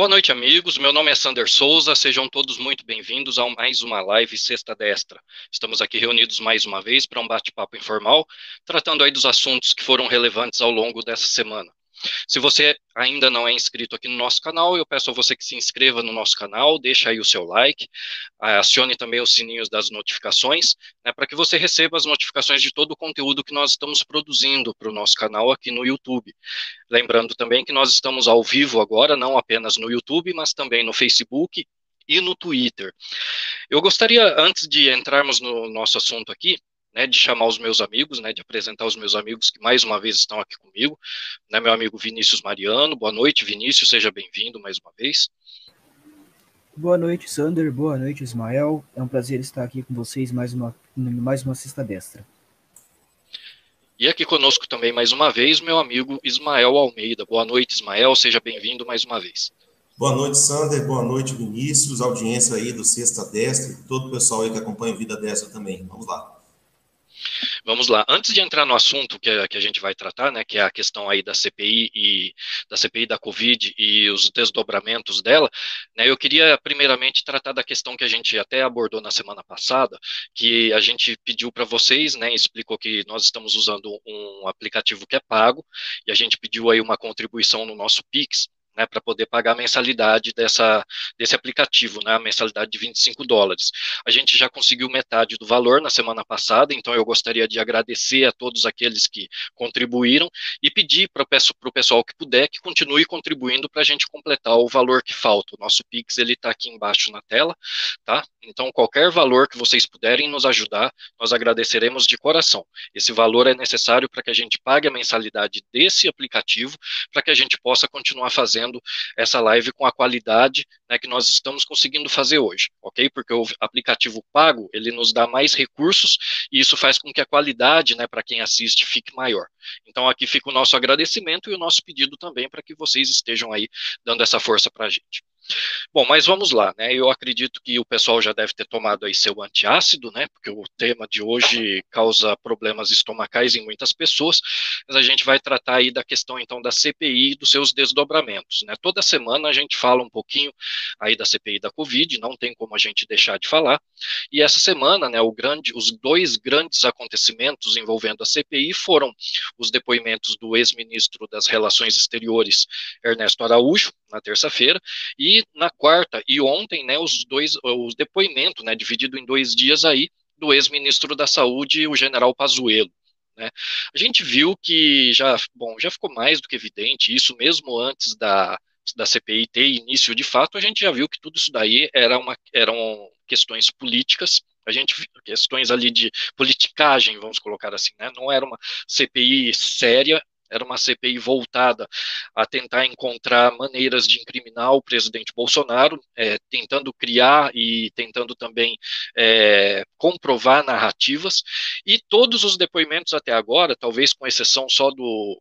Boa noite, amigos. Meu nome é Sander Souza. Sejam todos muito bem-vindos a mais uma live Sexta Destra. Estamos aqui reunidos mais uma vez para um bate-papo informal, tratando aí dos assuntos que foram relevantes ao longo dessa semana. Se você ainda não é inscrito aqui no nosso canal, eu peço a você que se inscreva no nosso canal, deixa aí o seu like, acione também os sininhos das notificações, né, para que você receba as notificações de todo o conteúdo que nós estamos produzindo para o nosso canal aqui no YouTube. Lembrando também que nós estamos ao vivo agora, não apenas no YouTube, mas também no Facebook e no Twitter. Eu gostaria, antes de entrarmos no nosso assunto aqui, né, de chamar os meus amigos, né, de apresentar os meus amigos que mais uma vez estão aqui comigo, né, meu amigo Vinícius Mariano, boa noite Vinícius, seja bem-vindo mais uma vez. Boa noite Sander, boa noite Ismael, é um prazer estar aqui com vocês mais uma, mais uma sexta destra. E aqui conosco também mais uma vez meu amigo Ismael Almeida, boa noite Ismael, seja bem-vindo mais uma vez. Boa noite, Sander. Boa noite, Vinícius, audiência aí do Sexta Destra, todo o pessoal aí que acompanha a Vida Destra também. Vamos lá. Vamos lá. Antes de entrar no assunto que, que a gente vai tratar, né, que é a questão aí da CPI e da CPI da Covid e os desdobramentos dela, né, eu queria primeiramente tratar da questão que a gente até abordou na semana passada, que a gente pediu para vocês, né, explicou que nós estamos usando um aplicativo que é pago e a gente pediu aí uma contribuição no nosso Pix né, para poder pagar a mensalidade dessa, desse aplicativo, né, a mensalidade de 25 dólares. A gente já conseguiu metade do valor na semana passada, então eu gostaria de agradecer a todos aqueles que contribuíram e pedir para o pessoal que puder que continue contribuindo para a gente completar o valor que falta. O nosso Pix ele está aqui embaixo na tela, tá? Então qualquer valor que vocês puderem nos ajudar, nós agradeceremos de coração. Esse valor é necessário para que a gente pague a mensalidade desse aplicativo, para que a gente possa continuar fazendo fazendo essa live com a qualidade né, que nós estamos conseguindo fazer hoje, ok? Porque o aplicativo pago, ele nos dá mais recursos e isso faz com que a qualidade, né, para quem assiste, fique maior. Então aqui fica o nosso agradecimento e o nosso pedido também para que vocês estejam aí dando essa força para a gente. Bom, mas vamos lá, né? Eu acredito que o pessoal já deve ter tomado aí seu antiácido, né? Porque o tema de hoje causa problemas estomacais em muitas pessoas, mas a gente vai tratar aí da questão então da CPI e dos seus desdobramentos, né? Toda semana a gente fala um pouquinho aí da CPI da Covid, não tem como a gente deixar de falar. E essa semana, né, o grande, os dois grandes acontecimentos envolvendo a CPI foram os depoimentos do ex-ministro das Relações Exteriores, Ernesto Araújo, na terça-feira, e na quarta e ontem, né, os dois, os depoimentos, né, dividido em dois dias aí, do ex-ministro da Saúde, o general Pazuello. Né. A gente viu que já, bom, já ficou mais do que evidente, isso mesmo antes da, da CPI ter início de fato, a gente já viu que tudo isso daí era uma, eram questões políticas, a gente questões ali de politicagem, vamos colocar assim, né? Não era uma CPI séria, era uma CPI voltada a tentar encontrar maneiras de incriminar o presidente Bolsonaro, é, tentando criar e tentando também é, comprovar narrativas, e todos os depoimentos até agora, talvez com exceção só do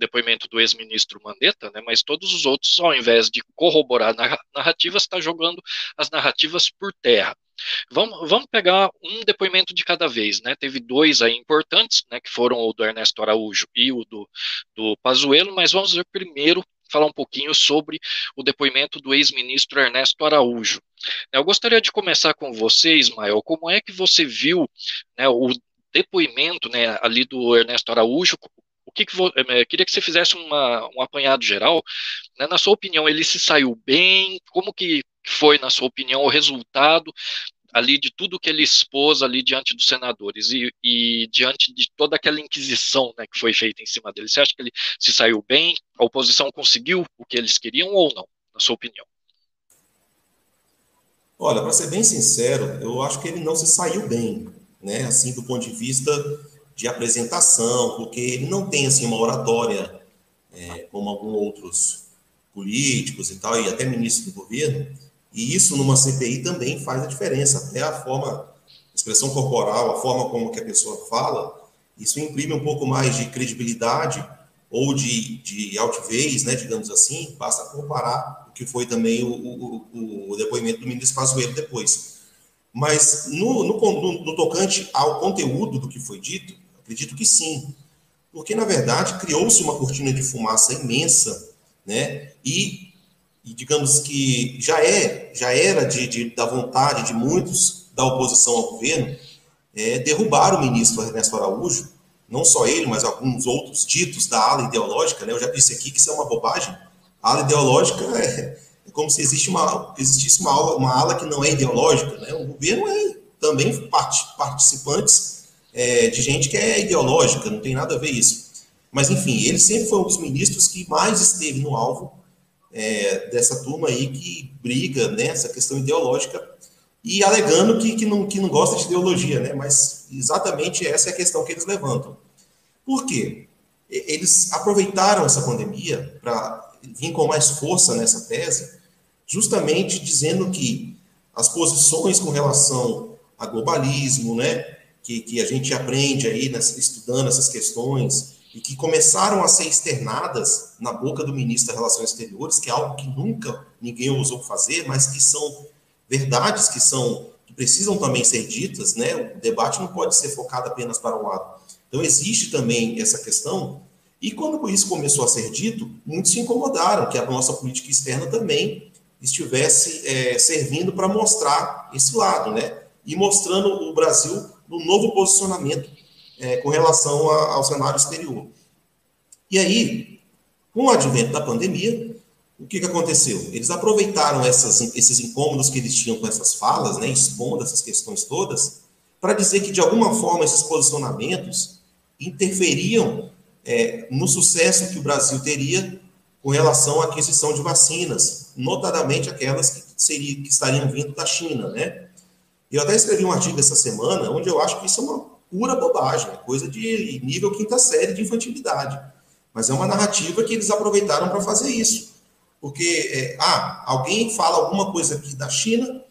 depoimento do ex-ministro Mandetta, né, mas todos os outros, ao invés de corroborar narrativas, está jogando as narrativas por terra. Vamos, vamos pegar um depoimento de cada vez, né? Teve dois aí importantes, né? Que foram o do Ernesto Araújo e o do, do Pazuello, mas vamos ver primeiro falar um pouquinho sobre o depoimento do ex-ministro Ernesto Araújo. Eu gostaria de começar com você, Ismael. Como é que você viu né, o depoimento né, ali do Ernesto Araújo? O que, que eh, queria que você fizesse uma, um apanhado geral. Né, na sua opinião, ele se saiu bem? Como que foi, na sua opinião, o resultado ali de tudo que ele expôs ali diante dos senadores e, e diante de toda aquela inquisição né, que foi feita em cima dele? Você acha que ele se saiu bem? A oposição conseguiu o que eles queriam ou não, na sua opinião? Olha, para ser bem sincero, eu acho que ele não se saiu bem, né? Assim, do ponto de vista de apresentação, porque ele não tem assim uma oratória é, como alguns outros políticos e tal, e até ministros do governo, e isso numa CPI também faz a diferença. Até a forma, a expressão corporal, a forma como que a pessoa fala, isso imprime um pouco mais de credibilidade ou de, de altivez, né, digamos assim, basta comparar o que foi também o, o, o depoimento do ministro Pazuello depois. Mas no, no, no, no tocante ao conteúdo do que foi dito, acredito que sim, porque na verdade criou-se uma cortina de fumaça imensa, né, e e digamos que já é, já era de, de, da vontade de muitos da oposição ao governo é, derrubar o ministro Ernesto Araújo, não só ele, mas alguns outros ditos da ala ideológica, né? Eu já disse aqui que isso é uma bobagem. A ala ideológica é, é como se existe uma, existisse uma, uma ala que não é ideológica, né? O governo é também part, participantes é, de gente que é ideológica, não tem nada a ver isso. Mas, enfim, ele sempre foi um dos ministros que mais esteve no alvo é, dessa turma aí que briga nessa né, questão ideológica e alegando que, que, não, que não gosta de ideologia, né? Mas exatamente essa é a questão que eles levantam. Por quê? Eles aproveitaram essa pandemia para vir com mais força nessa tese, justamente dizendo que as posições com relação a globalismo, né, que, que a gente aprende aí nessa, estudando essas questões, e que começaram a ser externadas na boca do ministro das Relações Exteriores, que é algo que nunca ninguém ousou fazer, mas que são verdades que são que precisam também ser ditas, né? O debate não pode ser focado apenas para um lado. Então existe também essa questão. E quando isso começou a ser dito, muitos se incomodaram que a nossa política externa também estivesse é, servindo para mostrar esse lado, né? E mostrando o Brasil no novo posicionamento é, com relação a, ao cenário exterior. E aí, com o advento da pandemia, o que, que aconteceu? Eles aproveitaram essas, esses incômodos que eles tinham com essas falas, né, expondo essas questões todas, para dizer que, de alguma forma, esses posicionamentos interferiam é, no sucesso que o Brasil teria com relação à aquisição de vacinas, notadamente aquelas que, seria, que estariam vindo da China, né? Eu até escrevi um artigo essa semana onde eu acho que isso é uma pura bobagem, é coisa de nível quinta série de infantilidade. Mas é uma narrativa que eles aproveitaram para fazer isso. Porque, é, ah, alguém fala alguma coisa aqui da China,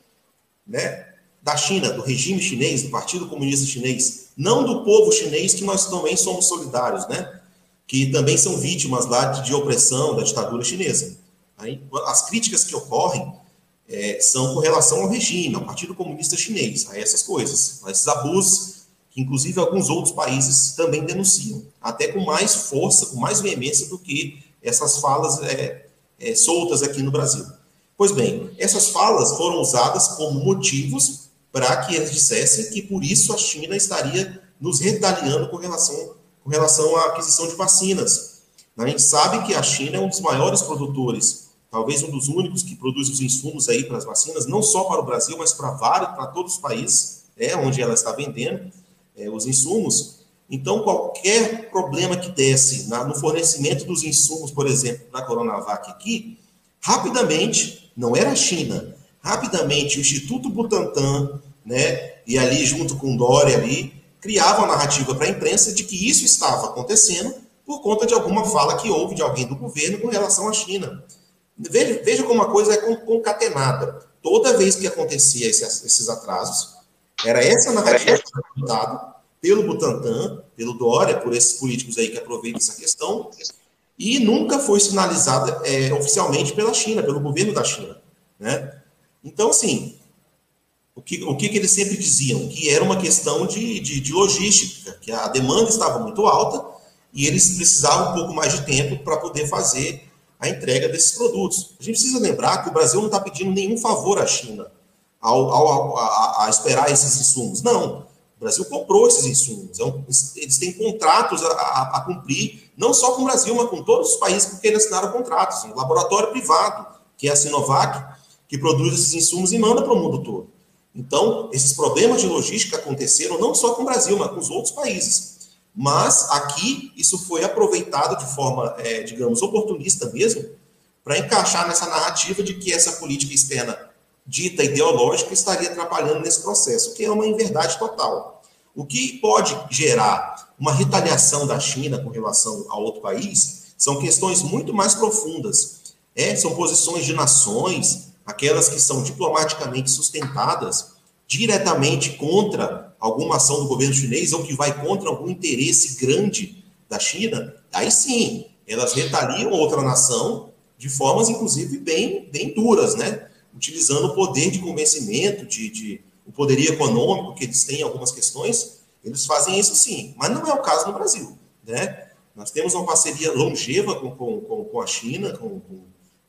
né? Da China, do regime chinês, do Partido Comunista Chinês, não do povo chinês, que nós também somos solidários, né? Que também são vítimas lá de, de opressão da ditadura chinesa. Aí, as críticas que ocorrem é, são com relação ao regime, ao Partido Comunista Chinês, a essas coisas, a esses abusos que inclusive alguns outros países também denunciam, até com mais força, com mais veemência do que essas falas é, é, soltas aqui no Brasil. Pois bem, essas falas foram usadas como motivos para que eles dissessem que por isso a China estaria nos retaliando com relação, com relação à aquisição de vacinas. A gente sabe que a China é um dos maiores produtores, talvez um dos únicos que produz os insumos aí para as vacinas, não só para o Brasil, mas para vários, para todos os países, é, onde ela está vendendo é, os insumos. Então, qualquer problema que desse na, no fornecimento dos insumos, por exemplo, na Coronavac aqui, rapidamente, não era a China, rapidamente o Instituto Butantan, né, e ali junto com Dória ali, criava uma narrativa para a imprensa de que isso estava acontecendo por conta de alguma fala que houve de alguém do governo com relação à China. Veja, veja como a coisa é concatenada. Toda vez que acontecia esses, esses atrasos, era essa narrativa que contada pelo Butantan, pelo Dória, por esses políticos aí que aproveitam essa questão, e nunca foi sinalizada é, oficialmente pela China, pelo governo da China. Né? Então, assim, o que, o que, que eles sempre diziam? Que era uma questão de, de, de logística, que a demanda estava muito alta e eles precisavam um pouco mais de tempo para poder fazer a entrega desses produtos. A gente precisa lembrar que o Brasil não está pedindo nenhum favor à China ao, ao, a, a, esperar esses insumos. Não. O Brasil comprou esses insumos. Então, eles têm contratos a, a, a, cumprir, não só com o Brasil, mas com todos os países com quem eles assinaram contratos. Um laboratório privado, que é a Sinovac, que produz esses insumos e manda para o mundo todo. Então, esses problemas de logística aconteceram não só com o Brasil, mas com os outros países. Mas aqui isso foi aproveitado de forma, é, digamos, oportunista mesmo, para encaixar nessa narrativa de que essa política externa dita ideológica estaria atrapalhando nesse processo, que é uma inverdade total. O que pode gerar uma retaliação da China com relação a outro país são questões muito mais profundas. É, são posições de nações, aquelas que são diplomaticamente sustentadas diretamente contra alguma ação do governo chinês ou que vai contra algum interesse grande da China, aí sim, elas retaliam outra nação de formas, inclusive, bem, bem duras, né? utilizando o poder de convencimento, de, de, o poderio econômico que eles têm em algumas questões, eles fazem isso sim, mas não é o caso no Brasil. Né? Nós temos uma parceria longeva com, com, com a China, com, com,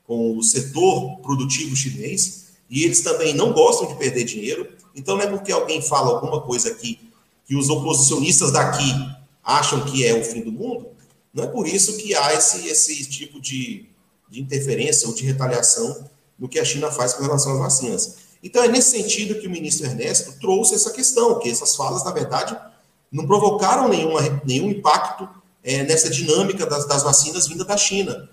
com o setor produtivo chinês, e eles também não gostam de perder dinheiro. Então, não é porque alguém fala alguma coisa aqui que os oposicionistas daqui acham que é o fim do mundo, não é por isso que há esse, esse tipo de, de interferência ou de retaliação no que a China faz com relação às vacinas. Então, é nesse sentido que o ministro Ernesto trouxe essa questão, que essas falas, na verdade, não provocaram nenhuma, nenhum impacto é, nessa dinâmica das, das vacinas vinda da China,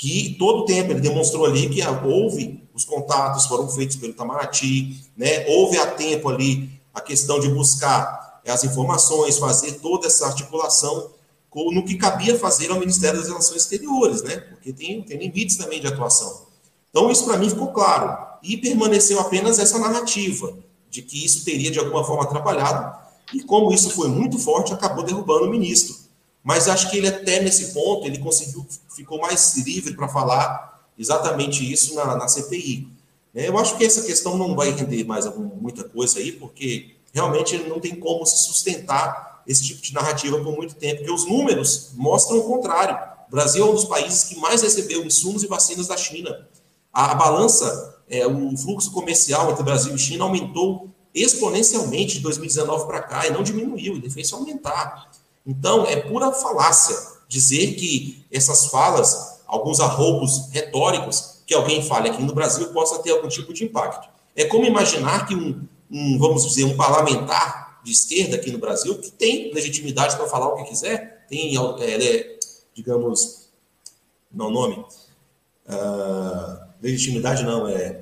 que todo tempo ele demonstrou ali que houve os contatos foram feitos pelo Itamaraty, né? houve a tempo ali a questão de buscar as informações, fazer toda essa articulação no que cabia fazer ao Ministério das Relações Exteriores, né? porque tem, tem limites também de atuação. Então, isso para mim ficou claro. E permaneceu apenas essa narrativa de que isso teria de alguma forma atrapalhado, e como isso foi muito forte, acabou derrubando o ministro. Mas acho que ele até nesse ponto, ele conseguiu, ficou mais livre para falar exatamente isso na, na CPI. É, eu acho que essa questão não vai render mais muita coisa aí, porque realmente não tem como se sustentar esse tipo de narrativa por muito tempo, porque os números mostram o contrário. O Brasil é um dos países que mais recebeu insumos e vacinas da China. A, balança, é, o fluxo comercial entre Brasil e China aumentou exponencialmente de 2019 para cá e não diminuiu, ele fez aumentar. Então, é pura falácia dizer que essas falas, alguns arroubos retóricos que alguém fale aqui no Brasil possa ter algum tipo de impacto. É como imaginar que um, um vamos dizer, um parlamentar de esquerda aqui no Brasil, que tem legitimidade para falar o que quiser, tem, é, digamos, não nome, uh, legitimidade não, é,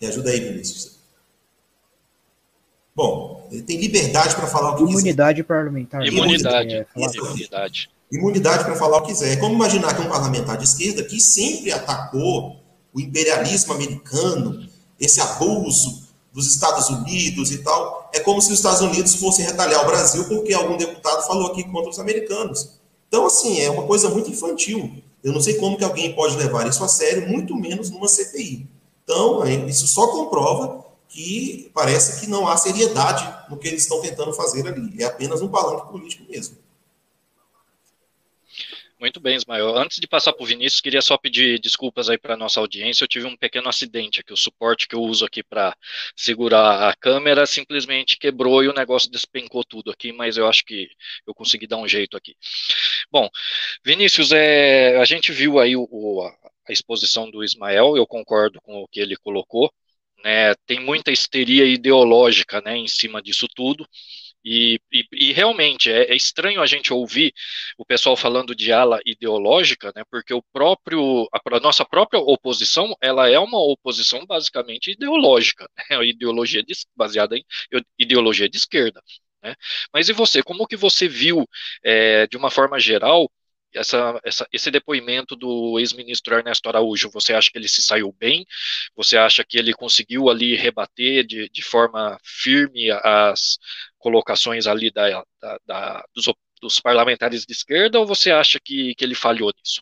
me ajuda aí, Vinícius, Bom, ele tem liberdade para falar o que Imunidade quiser. parlamentar. Imunidade. É, imunidade. Imunidade para falar o que quiser. É como imaginar que um parlamentar de esquerda que sempre atacou o imperialismo americano, esse abuso dos Estados Unidos e tal, é como se os Estados Unidos fossem retalhar o Brasil porque algum deputado falou aqui contra os americanos. Então, assim, é uma coisa muito infantil. Eu não sei como que alguém pode levar isso a sério, muito menos numa CPI. Então, isso só comprova que parece que não há seriedade no que eles estão tentando fazer ali. É apenas um palanque político mesmo. Muito bem, Ismael. Antes de passar para o Vinícius, queria só pedir desculpas aí para a nossa audiência. Eu tive um pequeno acidente aqui. O suporte que eu uso aqui para segurar a câmera simplesmente quebrou e o negócio despencou tudo aqui, mas eu acho que eu consegui dar um jeito aqui. Bom, Vinícius, é, a gente viu aí o, o, a exposição do Ismael, eu concordo com o que ele colocou né, tem muita histeria ideológica né, em cima disso tudo. E, e, e realmente é, é, estranho a gente ouvir o pessoal falando de ala ideológica, né, porque o próprio, a, nossa própria oposição ela é uma oposição basicamente ideológica, né, ideologia de, baseada em ideologia de esquerda. Né. Mas e você, como que você viu, é, de uma forma geral, essa, essa, esse depoimento do ex-ministro Ernesto Araújo, você acha que ele se saiu bem? Você acha que ele conseguiu ali rebater de, de forma firme as colocações ali da, da, da dos, dos, parlamentares de esquerda, ou você acha que, que ele falhou nisso?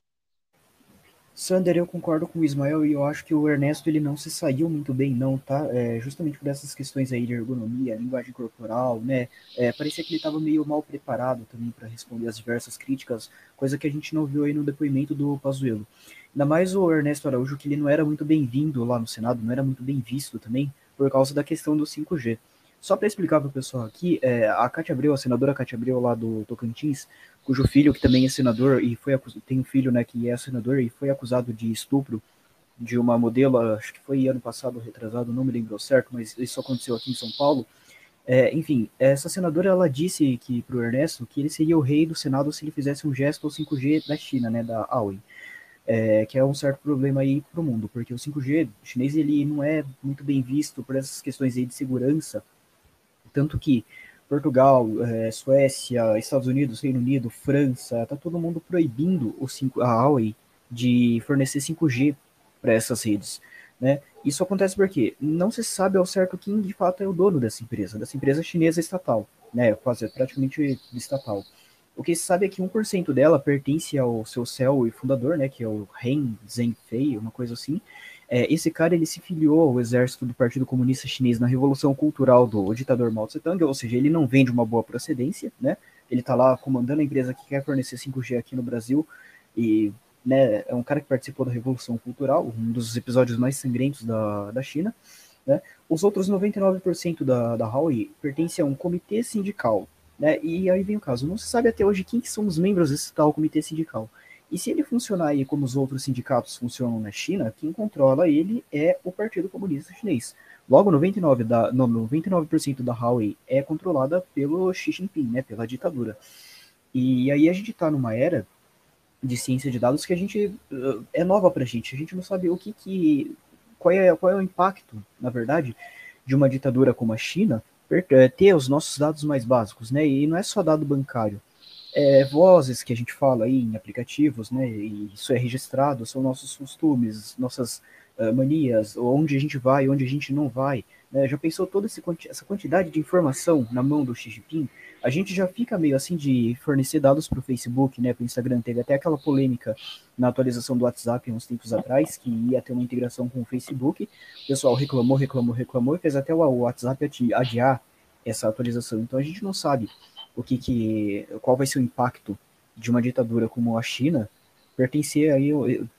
Sander, eu concordo com o Ismael e eu acho que o Ernesto ele não se saiu muito bem, não, tá? É, justamente por essas questões aí de ergonomia, linguagem corporal, né? É, parecia que ele estava meio mal preparado também para responder as diversas críticas, coisa que a gente não viu aí no depoimento do Pazuello. Ainda mais o Ernesto Araújo, que ele não era muito bem-vindo lá no Senado, não era muito bem visto também, por causa da questão do 5G. Só para explicar para o pessoal aqui, é, a Cátia Abreu, a senadora Cátia Abreu lá do Tocantins, cujo filho, que também é senador, e foi tem um filho né, que é senador e foi acusado de estupro de uma modelo, acho que foi ano passado, retrasado, não me lembro certo, mas isso aconteceu aqui em São Paulo. É, enfim, essa senadora ela disse que para o Ernesto que ele seria o rei do Senado se ele fizesse um gesto ao 5G da China, né, da Huawei. É, que é um certo problema aí para o mundo, porque o 5G chinês ele não é muito bem visto por essas questões aí de segurança tanto que Portugal, é, Suécia, Estados Unidos, Reino Unido, França, tá todo mundo proibindo o 5, a Huawei de fornecer 5G para essas redes. Né? Isso acontece porque não se sabe ao certo quem de fato é o dono dessa empresa, dessa empresa chinesa estatal, né? quase praticamente estatal. O que se sabe é que 1% dela pertence ao seu CEO e fundador, né, que é o Ren Zhengfei, uma coisa assim, é, esse cara ele se filiou ao exército do Partido Comunista Chinês na Revolução Cultural do ditador Mao Tse-tung, ou seja, ele não vem de uma boa procedência, né? Ele está lá comandando a empresa que quer fornecer 5G aqui no Brasil e né, é um cara que participou da Revolução Cultural, um dos episódios mais sangrentos da, da China. Né? Os outros 99% da, da Huawei pertencem a um comitê sindical. Né? E aí vem o caso, não se sabe até hoje quem são os membros desse tal comitê sindical. E se ele funcionar aí como os outros sindicatos funcionam na China, quem controla ele é o Partido Comunista Chinês. Logo, 99%, da, não, 99 da Huawei é controlada pelo Xi Jinping, né, pela ditadura. E aí a gente está numa era de ciência de dados que a gente uh, é nova para a gente. A gente não sabe o que, que qual é qual é o impacto, na verdade, de uma ditadura como a China eh, ter os nossos dados mais básicos, né? E não é só dado bancário, é vozes que a gente fala aí em aplicativos, né? E isso é registrado, são nossos costumes, nossas uh, manias, onde a gente vai, onde a gente não vai. Né? Já pensou toda essa quantidade de informação na mão do Xi Jinping? A gente já fica meio assim de fornecer dados para o Facebook, né, para o Instagram. Teve até aquela polêmica na atualização do WhatsApp uns tempos atrás, que ia ter uma integração com o Facebook. O pessoal reclamou, reclamou, reclamou e fez até o WhatsApp adiar essa atualização. Então a gente não sabe o que, que qual vai ser o impacto de uma ditadura como a China pertencer aí,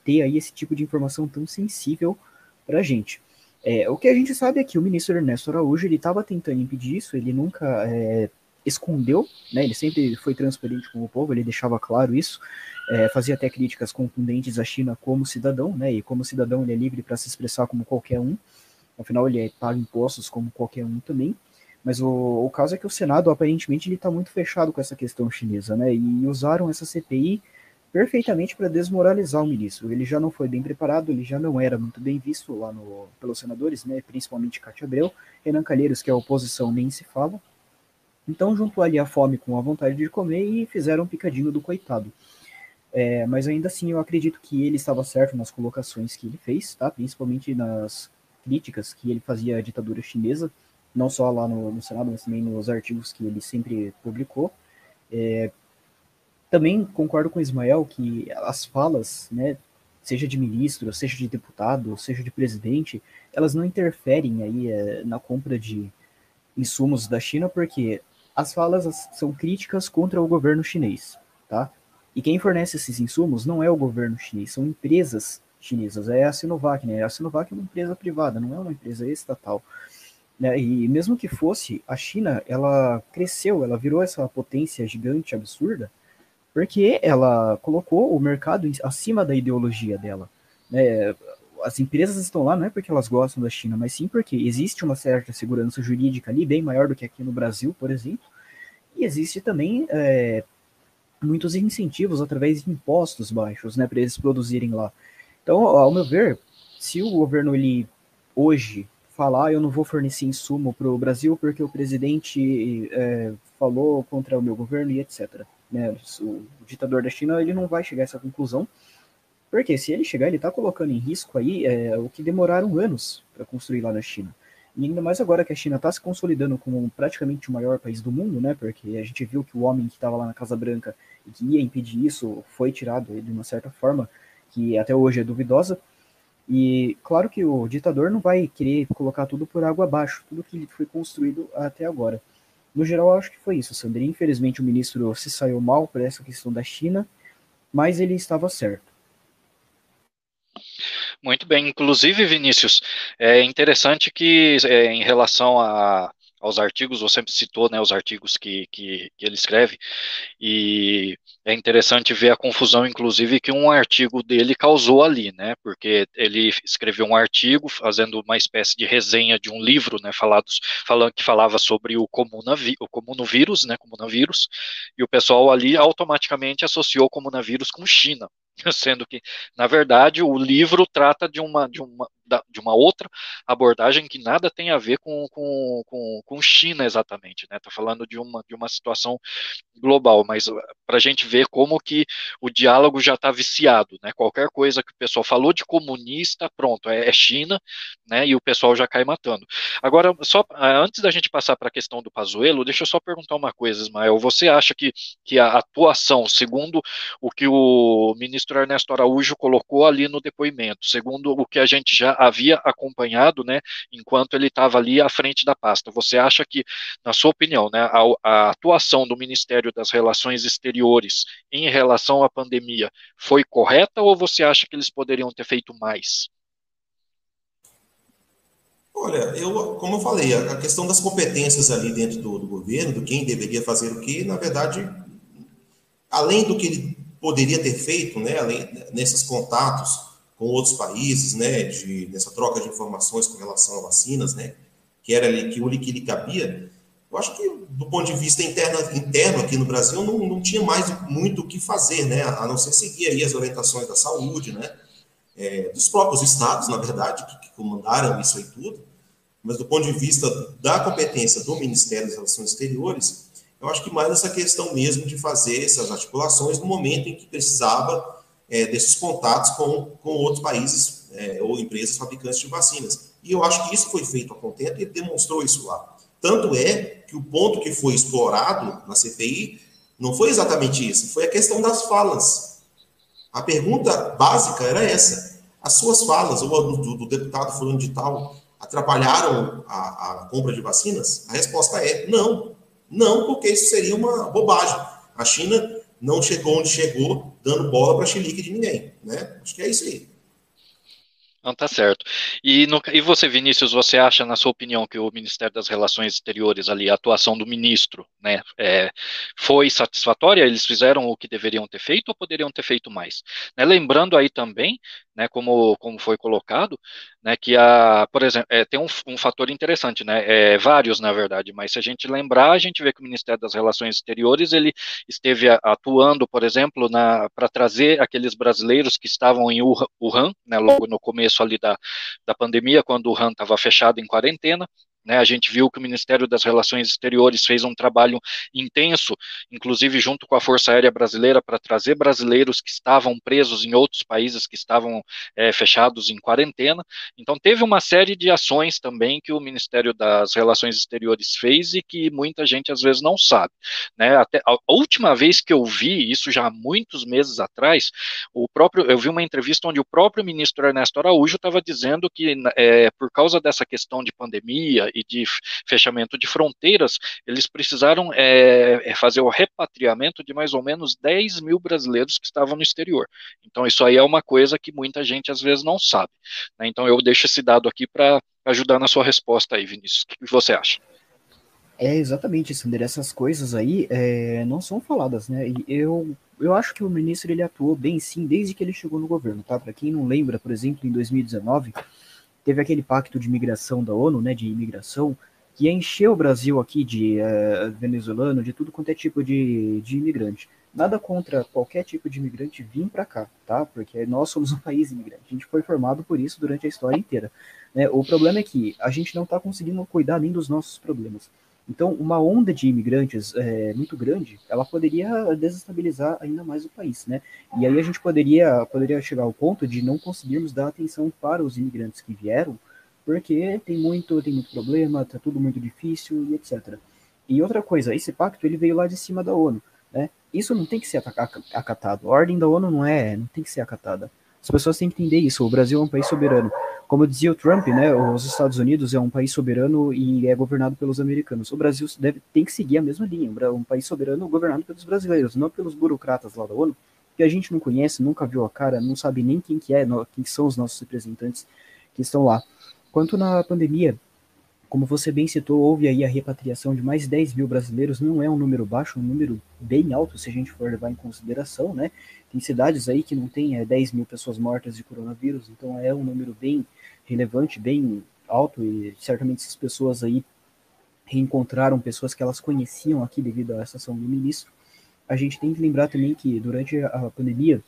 ter aí esse tipo de informação tão sensível para a gente. É, o que a gente sabe é que o ministro Ernesto Araújo ele estava tentando impedir isso, ele nunca é, escondeu, né, ele sempre foi transparente com o povo, ele deixava claro isso, é, fazia até críticas contundentes à China como cidadão, né, e como cidadão ele é livre para se expressar como qualquer um, afinal ele é, paga impostos como qualquer um também, mas o, o caso é que o Senado aparentemente ele está muito fechado com essa questão chinesa, né, e usaram essa CPI perfeitamente para desmoralizar o ministro. Ele já não foi bem preparado, ele já não era muito bem visto lá no, pelos senadores, né, principalmente Cátia Abreu, Renan Calheiros, que é a oposição, nem se fala. Então juntou ali a fome com a vontade de comer e fizeram um picadinho do coitado. É, mas ainda assim eu acredito que ele estava certo nas colocações que ele fez, tá? principalmente nas críticas que ele fazia à ditadura chinesa, não só lá no, no Senado, mas também nos artigos que ele sempre publicou. É, também concordo com o Ismael que as falas, né, seja de ministro, seja de deputado, seja de presidente, elas não interferem aí é, na compra de insumos da China, porque as falas são críticas contra o governo chinês, tá? E quem fornece esses insumos não é o governo chinês, são empresas chinesas, é a Sinovac, né? A Sinovac é uma empresa privada, não é uma empresa estatal. Né? E mesmo que fosse, a China, ela cresceu, ela virou essa potência gigante, absurda, porque ela colocou o mercado acima da ideologia dela. Né? As empresas estão lá não é porque elas gostam da China, mas sim porque existe uma certa segurança jurídica ali, bem maior do que aqui no Brasil, por exemplo, e existe também é, muitos incentivos através de impostos baixos, né, para eles produzirem lá. Então, ao meu ver, se o governo ele hoje falar, ah, eu não vou fornecer insumo para o Brasil porque o presidente é, falou contra o meu governo e etc né, o, ditador da China ele não vai chegar a essa conclusão, porque se ele chegar, ele está colocando em risco aí é, o que demoraram anos para construir lá na China. E ainda mais agora que a China está se consolidando como praticamente o maior país do mundo, né? Porque a gente viu que o homem que estava lá na Casa Branca e que ia impedir isso foi tirado de uma certa forma, que até hoje é duvidosa. E claro que o ditador não vai querer colocar tudo por água abaixo, tudo que foi construído até agora. No geral, acho que foi isso, Sandra. Infelizmente, o ministro se saiu mal por essa questão da China, mas ele estava certo. Muito bem. Inclusive, Vinícius, é interessante que é, em relação a, aos artigos, você sempre citou né, os artigos que, que, que, ele escreve, e é interessante ver a confusão, inclusive, que um artigo dele causou ali, né, porque ele escreveu um artigo fazendo uma espécie de resenha de um livro, né, falados, falando que falava sobre o, comunavi, o comunavírus, né, comunavírus, e o pessoal ali automaticamente associou o comunavírus com China, sendo que, na verdade, o livro trata de uma, de uma, de uma outra abordagem que nada tem a ver com, com, com, com China exatamente, né? Está falando de uma, de uma situação global, mas uh, para a gente ver como que o diálogo já está viciado, né? Qualquer coisa que o pessoal falou de comunista, pronto, é, é China, né? E o pessoal já cai matando. Agora, só ah, antes da gente passar para a questão do Pazuello, deixa eu só perguntar uma coisa, Ismael. Você acha que, que a atuação, segundo o que o ministro Ernesto Araújo colocou ali no depoimento, segundo o que a gente já havia acompanhado, né, enquanto ele estava ali à frente da pasta. Você acha que, na sua opinião, né, a, a atuação do Ministério das Relações Exteriores em relação à pandemia foi correta ou você acha que eles poderiam ter feito mais? Olha, eu, como eu falei, a, questão das competências ali dentro do, do governo, do quem deveria fazer o que, na verdade, além do que ele poderia ter feito, né, além, nesses contatos com outros países, né, de, nessa troca de informações com relação a vacinas, né, que era ali que o que lhe cabia, eu acho que do ponto de vista interno, interno aqui no Brasil não, não tinha mais muito o que fazer, né, a não ser seguir aí as orientações da saúde, né, é, dos próprios estados, na verdade, que, que comandaram isso aí tudo, mas do ponto de vista da competência do Ministério das Relações Exteriores, eu acho que mais essa questão mesmo de fazer essas articulações no momento em que precisava é, desses contatos com, com outros países é, ou empresas fabricantes de vacinas. E eu acho que isso foi feito a contento e demonstrou isso lá. Tanto é que o ponto que foi explorado na CPI não foi exatamente isso, foi a questão das falas. A pergunta básica era essa. As suas falas, ou do, do, do deputado fulano de tal, atrapalharam a, a compra de vacinas? A resposta é não. Não, porque isso seria uma bobagem. A China não chegou onde chegou dando bola para chilique de ninguém, né? Acho que é isso aí. Não, tá certo. E, no, e você, Vinícius, você acha, na sua opinião, que o Ministério das Relações Exteriores, ali, a atuação do ministro, né, é, foi satisfatória? Eles fizeram o que deveriam ter feito ou poderiam ter feito mais? Né, lembrando aí também, né, como, como foi colocado, né, que a, por exemplo, é, tem um, um, fator interessante, né, é, vários na verdade, mas se a gente lembrar, a gente vê que o Ministério das Relações Exteriores ele esteve atuando, por exemplo, para trazer aqueles brasileiros que estavam em Wuhan, né, logo no começo ali da, da pandemia, quando Wuhan estava fechado em quarentena, né, a gente viu que o Ministério das Relações Exteriores fez um trabalho intenso, inclusive junto com a Força Aérea Brasileira, para trazer brasileiros que estavam presos em outros países que estavam é, fechados em quarentena. Então, teve uma série de ações também que o Ministério das Relações Exteriores fez e que muita gente às vezes não sabe. Né? Até a última vez que eu vi, isso já há muitos meses atrás, o próprio, eu vi uma entrevista onde o próprio ministro Ernesto Araújo estava dizendo que, é, por causa dessa questão de pandemia e de fechamento de fronteiras, eles precisaram é, fazer o repatriamento de mais ou menos 10 mil brasileiros que estavam no exterior. Então, isso aí é uma coisa que muita gente às vezes não sabe. Né? Então, eu deixo esse dado aqui para ajudar na sua resposta aí, Vinícius. O que você acha? É exatamente, Sander. Essas coisas aí é, não são faladas, né? E eu, eu acho que o ministro ele atuou bem sim desde que ele chegou no governo, tá? Para quem não lembra, por exemplo, em 2019 teve aquele pacto de migração da ONU, né, de imigração, que encheu o Brasil aqui de uh, venezuelano, de tudo quanto é tipo de, de imigrante. Nada contra qualquer tipo de imigrante vir para cá, tá? Porque nós somos um país imigrante. A gente foi formado por isso durante a história inteira. Né? O problema é que a gente não está conseguindo cuidar nem dos nossos problemas. Então, uma onda de imigrantes é, muito grande, ela poderia desestabilizar ainda mais o país, né? E aí a gente poderia, poderia chegar ao ponto de não conseguirmos dar atenção para os imigrantes que vieram, porque tem muito, tem muito problema, tá tudo muito difícil e etc. E outra coisa, esse pacto ele veio lá de cima da ONU, né? Isso não tem que ser acatado. A ordem da ONU não é, não tem que ser acatada. As pessoas têm que entender isso. O Brasil é um país soberano. Como dizia o Trump, né, os Estados Unidos é um país soberano e é governado pelos americanos. O Brasil deve, tem que seguir a mesma linha. Um país soberano governado pelos brasileiros, não pelos burocratas lá da ONU, que a gente não conhece, nunca viu a cara, não sabe nem quem que é, quem são os nossos representantes que estão lá. Quanto na pandemia, como você bem citou, houve aí a repatriação de mais de 10 mil brasileiros, não é um número baixo, é um número bem alto se a gente for levar em consideração, né? Tem cidades aí que não tem é, 10 mil pessoas mortas de coronavírus, então é um número bem relevante, bem alto, e certamente essas pessoas aí reencontraram pessoas que elas conheciam aqui devido a essa ação do ministro. A gente tem que lembrar também que durante a pandemia,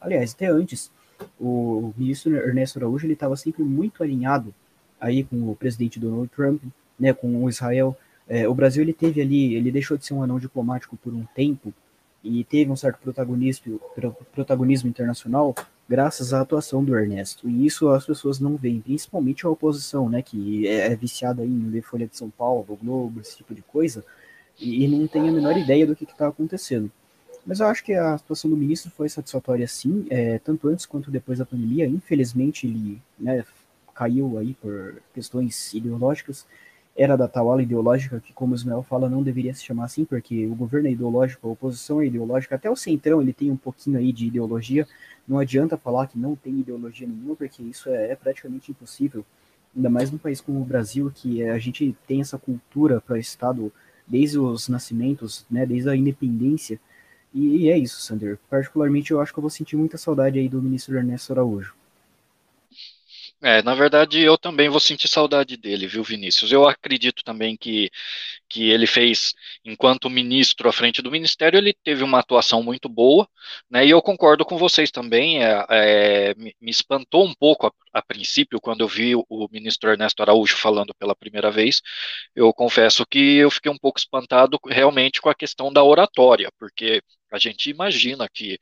aliás, até antes, o ministro Ernesto Araújo ele estava sempre muito alinhado aí com o presidente Donald Trump, né, com o Israel. É, o Brasil ele teve ali, ele deixou de ser um anão diplomático por um tempo e teve um certo protagonismo, protagonismo internacional graças à atuação do Ernesto. E isso as pessoas não veem, principalmente a oposição, né, que é, é viciada em ler Folha de São Paulo, o Globo, esse tipo de coisa, e, e não tem a menor ideia do que está acontecendo. Mas eu acho que a situação do ministro foi satisfatória sim, é, tanto antes quanto depois da pandemia. Infelizmente, ele né, caiu aí por questões ideológicas, era da tal ala ideológica, que como o Ismael fala, não deveria se chamar assim, porque o governo é ideológico, a oposição é ideológica, até o centrão ele tem um pouquinho aí de ideologia, não adianta falar que não tem ideologia nenhuma, porque isso é, é praticamente impossível, ainda mais num país como o Brasil, que a gente tem essa cultura para o Estado desde os nascimentos, né, desde a independência, e, e é isso, Sander. Particularmente eu acho que eu vou sentir muita saudade aí do ministro Ernesto Araújo. É, na verdade, eu também vou sentir saudade dele, viu, Vinícius? Eu acredito também que, que ele fez, enquanto ministro à frente do ministério, ele teve uma atuação muito boa, né? E eu concordo com vocês também. É, é, me, espantou um pouco a, a, princípio quando eu vi o, o ministro Ernesto Araújo falando pela primeira vez. Eu confesso que eu fiquei um pouco espantado realmente com a questão da oratória, porque a gente imagina que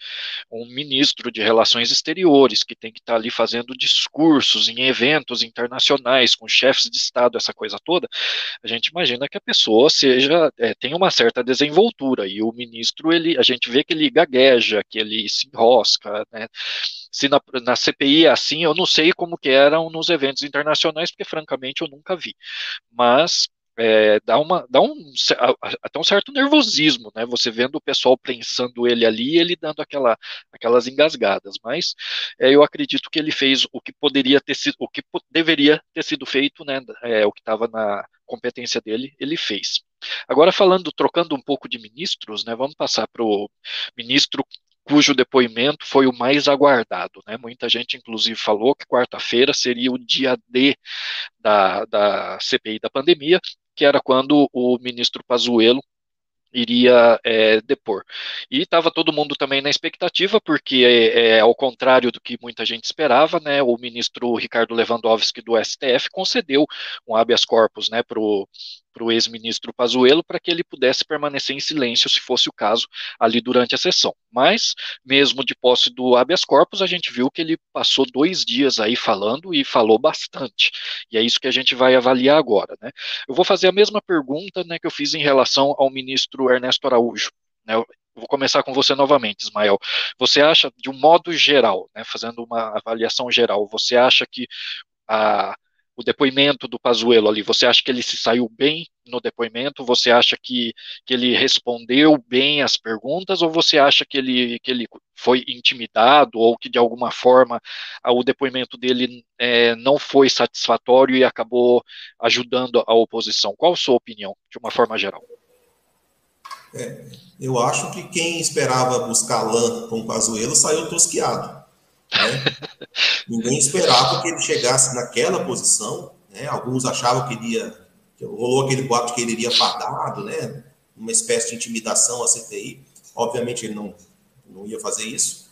um ministro de Relações Exteriores, que tem que estar ali fazendo discursos em eventos internacionais com chefes de Estado, essa coisa toda, a gente imagina que a pessoa seja é, tem uma certa desenvoltura e o ministro ele a gente vê que ele gagueja, que ele se enrosca, né? Se na, na CPI é assim, eu não sei como que eram nos eventos internacionais, porque francamente eu nunca vi. Mas é, dá, uma, dá um, até um certo nervosismo, né? Você vendo o pessoal prensando ele ali, ele dando aquela, aquelas engasgadas. Mas é, eu acredito que ele fez o que poderia ter sido, o que deveria ter sido feito, né? É, o que estava na competência dele, ele fez. Agora falando, trocando um pouco de ministros, né? Vamos passar para o ministro cujo depoimento foi o mais aguardado. Né? Muita gente, inclusive, falou que quarta-feira seria o dia D da, da CPI da pandemia, que era quando o ministro Pazuello iria é, depor. E estava todo mundo também na expectativa, porque, é, é, ao contrário do que muita gente esperava, né, o ministro Ricardo Lewandowski do STF concedeu um habeas corpus né, para o para o ex-ministro Pazuello para que ele pudesse permanecer em silêncio, se fosse o caso, ali durante a sessão. Mas, mesmo de posse do habeas corpus, a gente viu que ele passou dois dias aí falando e falou bastante. E é isso que a gente vai avaliar agora. Né? Eu vou fazer a mesma pergunta né, que eu fiz em relação ao ministro Ernesto Araújo. Né? Vou começar com você novamente, Ismael. Você acha, de um modo geral, né, fazendo uma avaliação geral, você acha que a o depoimento do Pazuello ali, você acha que ele se saiu bem no depoimento? Você acha que, que ele respondeu bem as perguntas? Ou você acha que ele, que ele foi intimidado ou que de alguma forma o depoimento dele é, não foi satisfatório e acabou ajudando a oposição? Qual a sua opinião, de uma forma geral? É, eu acho que quem esperava buscar lã com o Pazuello saiu tosquiado. Né? Ninguém esperava que ele chegasse naquela posição. Né? Alguns achavam que ele ia. Rolou aquele boato que ele iria fardado, né? uma espécie de intimidação à CPI. Obviamente ele não, não ia fazer isso.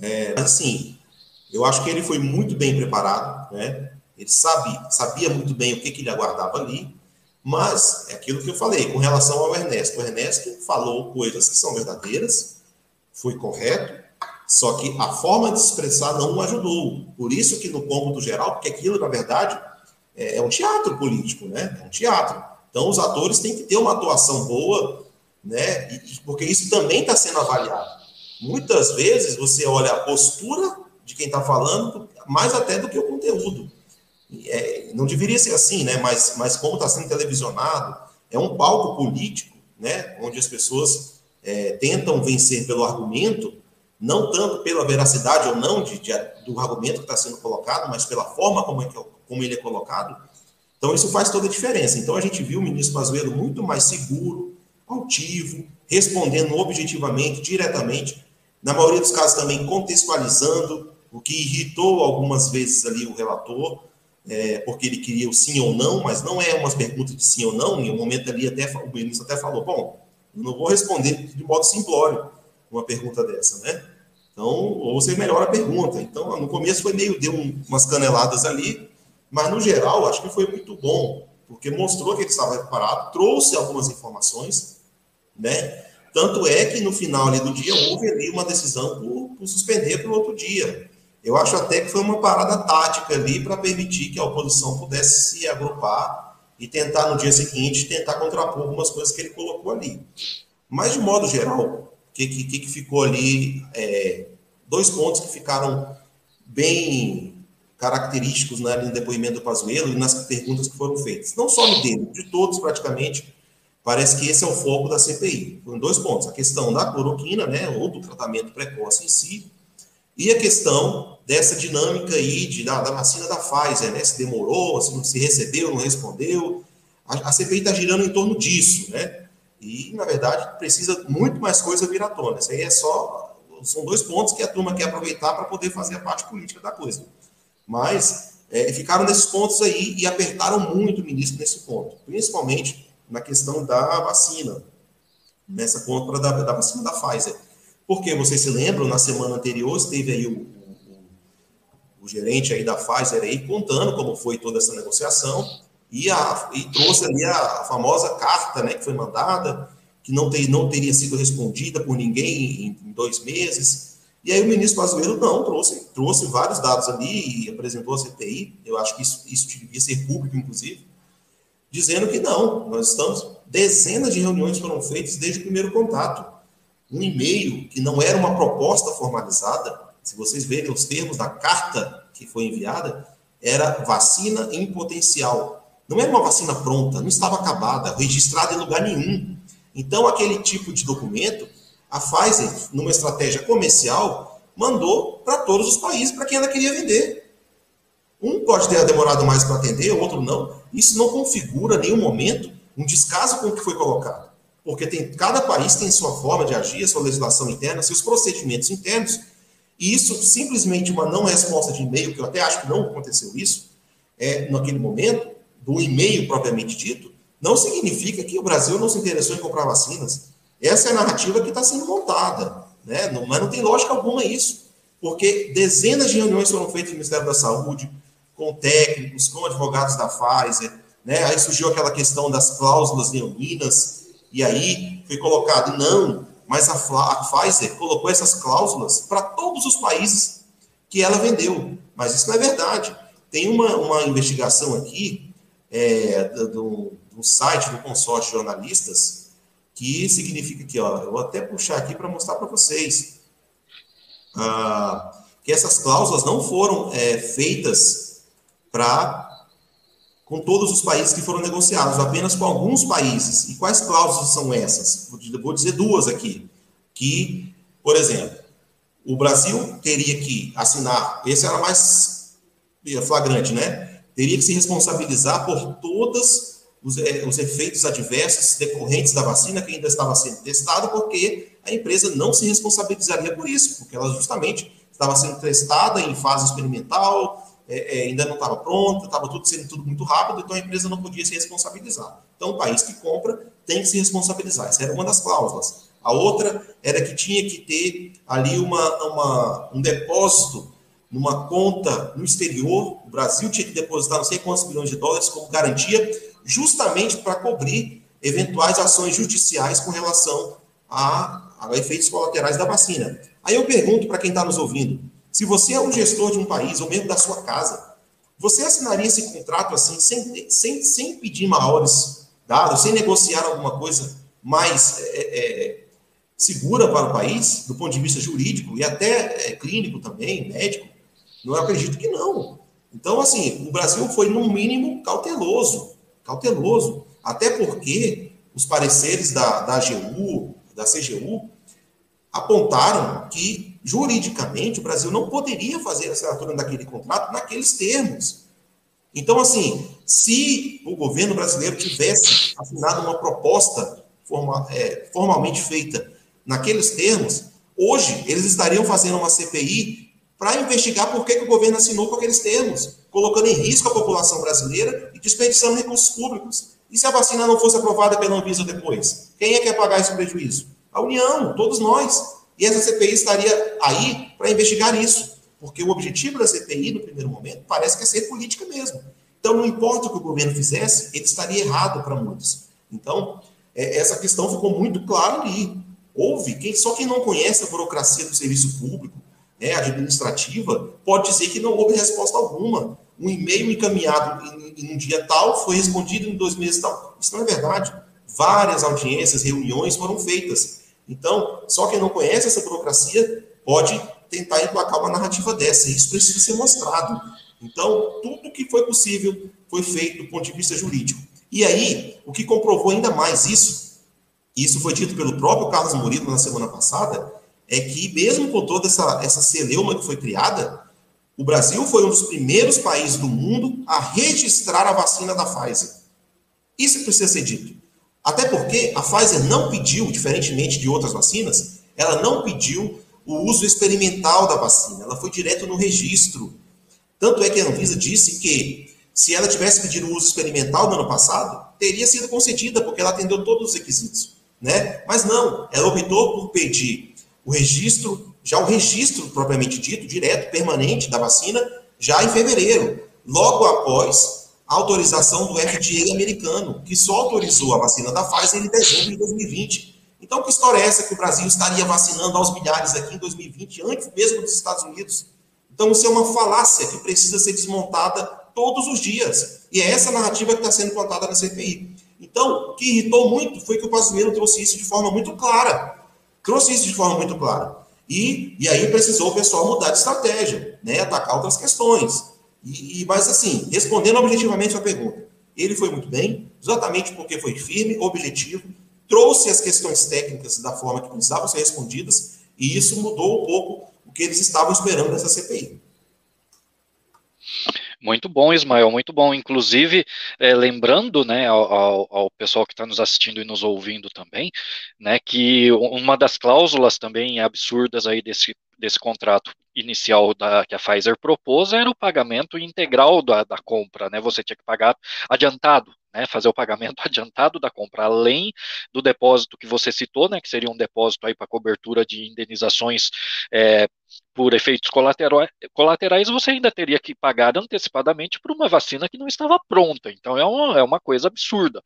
É, mas assim, eu acho que ele foi muito bem preparado, né? Ele sabe, sabia muito bem o que, que ele aguardava ali, mas é aquilo que eu falei com relação ao Ernesto. O Ernesto falou coisas que são verdadeiras, foi correto, só que a forma de expressar não o ajudou. Por isso que no cômputo geral, porque aquilo, na verdade, é, é um teatro político, né? É um teatro. Então, os atores têm que ter uma atuação boa, né? E, porque isso também está sendo avaliado. Muitas vezes você olha a postura de quem está falando, mais até do que o conteúdo. É, não deveria ser assim, né? Mas, mas como está sendo televisionado, é um palco político, né? Onde as pessoas é, tentam vencer pelo argumento não tanto pela veracidade ou não de, de, do argumento que está sendo colocado, mas pela forma como, é que, como ele é colocado. Então, isso faz toda a diferença. Então, a gente viu o ministro Pazuello muito mais seguro, altivo, respondendo objetivamente, diretamente, na maioria dos casos também contextualizando, o que irritou algumas vezes ali o relator, é, porque ele queria o sim ou não, mas não é umas perguntas de sim ou não, em um momento ali até o ministro até falou, bom, não vou responder de modo simplório, uma pergunta dessa, né? Então, ou você melhora a pergunta. Então, no começo foi meio, deu umas caneladas ali, mas no geral, acho que foi muito bom, porque mostrou que ele estava preparado, trouxe algumas informações, né? Tanto é que no final ali do dia houve ali uma decisão por, por suspender para o outro dia. Eu acho até que foi uma parada tática ali para permitir que a oposição pudesse se agrupar e tentar no dia seguinte tentar contrapor algumas coisas que ele colocou ali. Mas de modo geral, que, que, que ficou ali, é, dois pontos que ficaram bem, característicos né, no depoimento do Pazuello e nas perguntas que foram feitas. Não só dele, de todos praticamente, parece que esse é o foco da CPI. Foram dois pontos, a questão da cloroquina, né, ou do tratamento precoce em si, e a questão dessa dinâmica aí de, da, da vacina da Pfizer, né, se demorou, se, não, se recebeu, não respondeu. A, a CPI está girando em torno disso, né, e, na verdade, precisa muito mais coisa vir à tona. Isso aí é só, são dois pontos que a turma quer aproveitar para poder fazer a parte política da coisa. Mas é, ficaram nesses pontos aí e apertaram muito o ministro nesse ponto, principalmente na questão da vacina, nessa compra da, da vacina da Pfizer. Porque vocês se lembram, na semana anterior, esteve aí o, o, o, gerente aí da Pfizer aí contando como foi toda essa negociação e, a, e trouxe ali a famosa carta né, que foi mandada, que não, ter, não teria sido respondida por ninguém em, em dois meses, e aí o ministro Pazuello não, trouxe, trouxe vários dados ali e apresentou a CPI, eu acho que isso, isso devia ser público, inclusive, dizendo que não, nós estamos, dezenas de reuniões foram feitas desde o primeiro contato. Um e-mail que não era uma proposta formalizada, se vocês verem os termos da carta que foi enviada, era vacina em potencial. Não era uma vacina pronta, não estava acabada, registrada em lugar nenhum. Então, aquele tipo de documento a Pfizer, numa estratégia comercial, mandou para todos os países para quem ela queria vender. Um pode ter demorado mais para atender, o outro não. Isso não configura em nenhum momento um descaso com o que foi colocado. Porque tem, cada país tem sua forma de agir, sua legislação interna, seus procedimentos internos. E isso, simplesmente uma não resposta de e-mail, que eu até acho que não aconteceu isso, é, naquele momento, do e-mail propriamente dito, não significa que o Brasil não se interessou em comprar vacinas. Essa é a narrativa que está sendo montada, né? Não, mas não tem lógica alguma isso, porque dezenas de reuniões foram feitas no Ministério da Saúde, com técnicos, com advogados da Pfizer, né? Aí surgiu aquela questão das cláusulas leoninas, e aí foi colocado, não, mas a, a Pfizer colocou essas cláusulas para todos os países que ela vendeu. Mas isso não é verdade. Tem uma, uma investigação aqui é, do, do site do consórcio de jornalistas que significa que, ó, eu vou até puxar aqui para mostrar para vocês, ah, que essas cláusulas não foram é, feitas para com todos os países que foram negociados, apenas com alguns países. E quais cláusulas são essas? Vou dizer duas aqui. Que, por exemplo, o Brasil teria que assinar, esse era mais flagrante, né? Teria que se responsabilizar por todas os, é, os efeitos adversos decorrentes da vacina que ainda estava sendo testada, porque a empresa não se responsabilizaria por isso, porque ela justamente estava sendo testada em fase experimental, é, é, ainda não estava pronta, estava tudo sendo tudo muito rápido, então a empresa não podia se responsabilizar. Então, o país que compra tem que se responsabilizar. Essa era uma das cláusulas. A outra era que tinha que ter ali uma, uma, um depósito numa conta no exterior. O Brasil tinha que depositar não sei quantos milhões de dólares como garantia justamente para cobrir eventuais ações judiciais com relação a, a efeitos colaterais da vacina. Aí eu pergunto para quem está nos ouvindo: se você é um gestor de um país ou mesmo da sua casa, você assinaria esse contrato assim, sem, sem, sem pedir maiores dados, sem negociar alguma coisa mais é, é, segura para o país, do ponto de vista jurídico e até é, clínico também, médico? Não acredito que não. Então, assim, o Brasil foi, no mínimo, cauteloso cauteloso, até porque os pareceres da, da AGU, da CGU, apontaram que, juridicamente, o Brasil não poderia fazer a assinatura daquele contrato naqueles termos. Então, assim, se o governo brasileiro tivesse assinado uma proposta forma, é, formalmente feita naqueles termos, hoje eles estariam fazendo uma CPI para investigar por que, que o governo assinou com aqueles termos colocando em risco a população brasileira e desperdiçando recursos públicos. E se a vacina não fosse aprovada pela Anvisa depois? Quem é que ia pagar esse prejuízo? A União, todos nós. E essa CPI estaria aí para investigar isso. Porque o objetivo da CPI, no primeiro momento, parece que é ser política mesmo. Então, não importa o que o governo fizesse, ele estaria errado para muitos. Então, é, essa questão ficou muito clara ali. Houve, quem, só quem não conhece a burocracia do serviço público, né, administrativa, pode dizer que não houve resposta alguma. Um e-mail encaminhado em, em, um dia tal foi respondido em dois meses tal. Isso não é verdade. Várias audiências, reuniões foram feitas. Então, só quem não conhece essa burocracia pode tentar emplacar uma narrativa dessa. Isso precisa ser mostrado. Então, tudo que foi possível foi feito do ponto de vista jurídico. E aí, o que comprovou ainda mais isso, isso foi dito pelo próprio Carlos Murilo na semana passada, é que mesmo com toda essa, essa celeuma que foi criada, o Brasil foi um dos primeiros países do mundo a registrar a vacina da Pfizer. Isso precisa ser dito. Até porque a Pfizer não pediu, diferentemente de outras vacinas, ela não pediu o uso experimental da vacina, ela foi direto no registro. Tanto é que a Anvisa disse que se ela tivesse pedido o uso experimental no ano passado, teria sido concedida, porque ela atendeu todos os requisitos. Né? Mas não, ela optou por pedir o registro, já o registro propriamente dito, direto, permanente da vacina, já em fevereiro, logo após a autorização do FDA americano, que só autorizou a vacina da Pfizer em dezembro de 2020. Então, que história é essa que o Brasil estaria vacinando aos milhares aqui em 2020, antes mesmo dos Estados Unidos? Então, isso é uma falácia que precisa ser desmontada todos os dias. E é essa narrativa que está sendo plantada na CPI. Então, o que irritou muito foi que o Pazuello trouxe isso de forma muito clara. Trouxe isso de forma muito clara. E, e aí precisou o pessoal mudar de estratégia, né? atacar outras questões. E, e, mas, assim, respondendo objetivamente a pergunta, ele foi muito bem, exatamente porque foi firme, objetivo, trouxe as questões técnicas da forma que precisavam ser respondidas, e isso mudou um pouco o que eles estavam esperando dessa CPI. Muito bom, Ismael, muito bom. Inclusive, é, lembrando né, ao, ao pessoal que está nos assistindo e nos ouvindo também, né, que uma das cláusulas também absurdas aí desse, desse contrato inicial da, que a Pfizer propôs era o pagamento integral da, da compra, né? Você tinha que pagar adiantado, né, fazer o pagamento adiantado da compra, além do depósito que você citou, né, que seria um depósito aí para cobertura de indenizações é, por efeitos colaterais, você ainda teria que pagar antecipadamente por uma vacina que não estava pronta. Então é uma, é uma coisa absurda.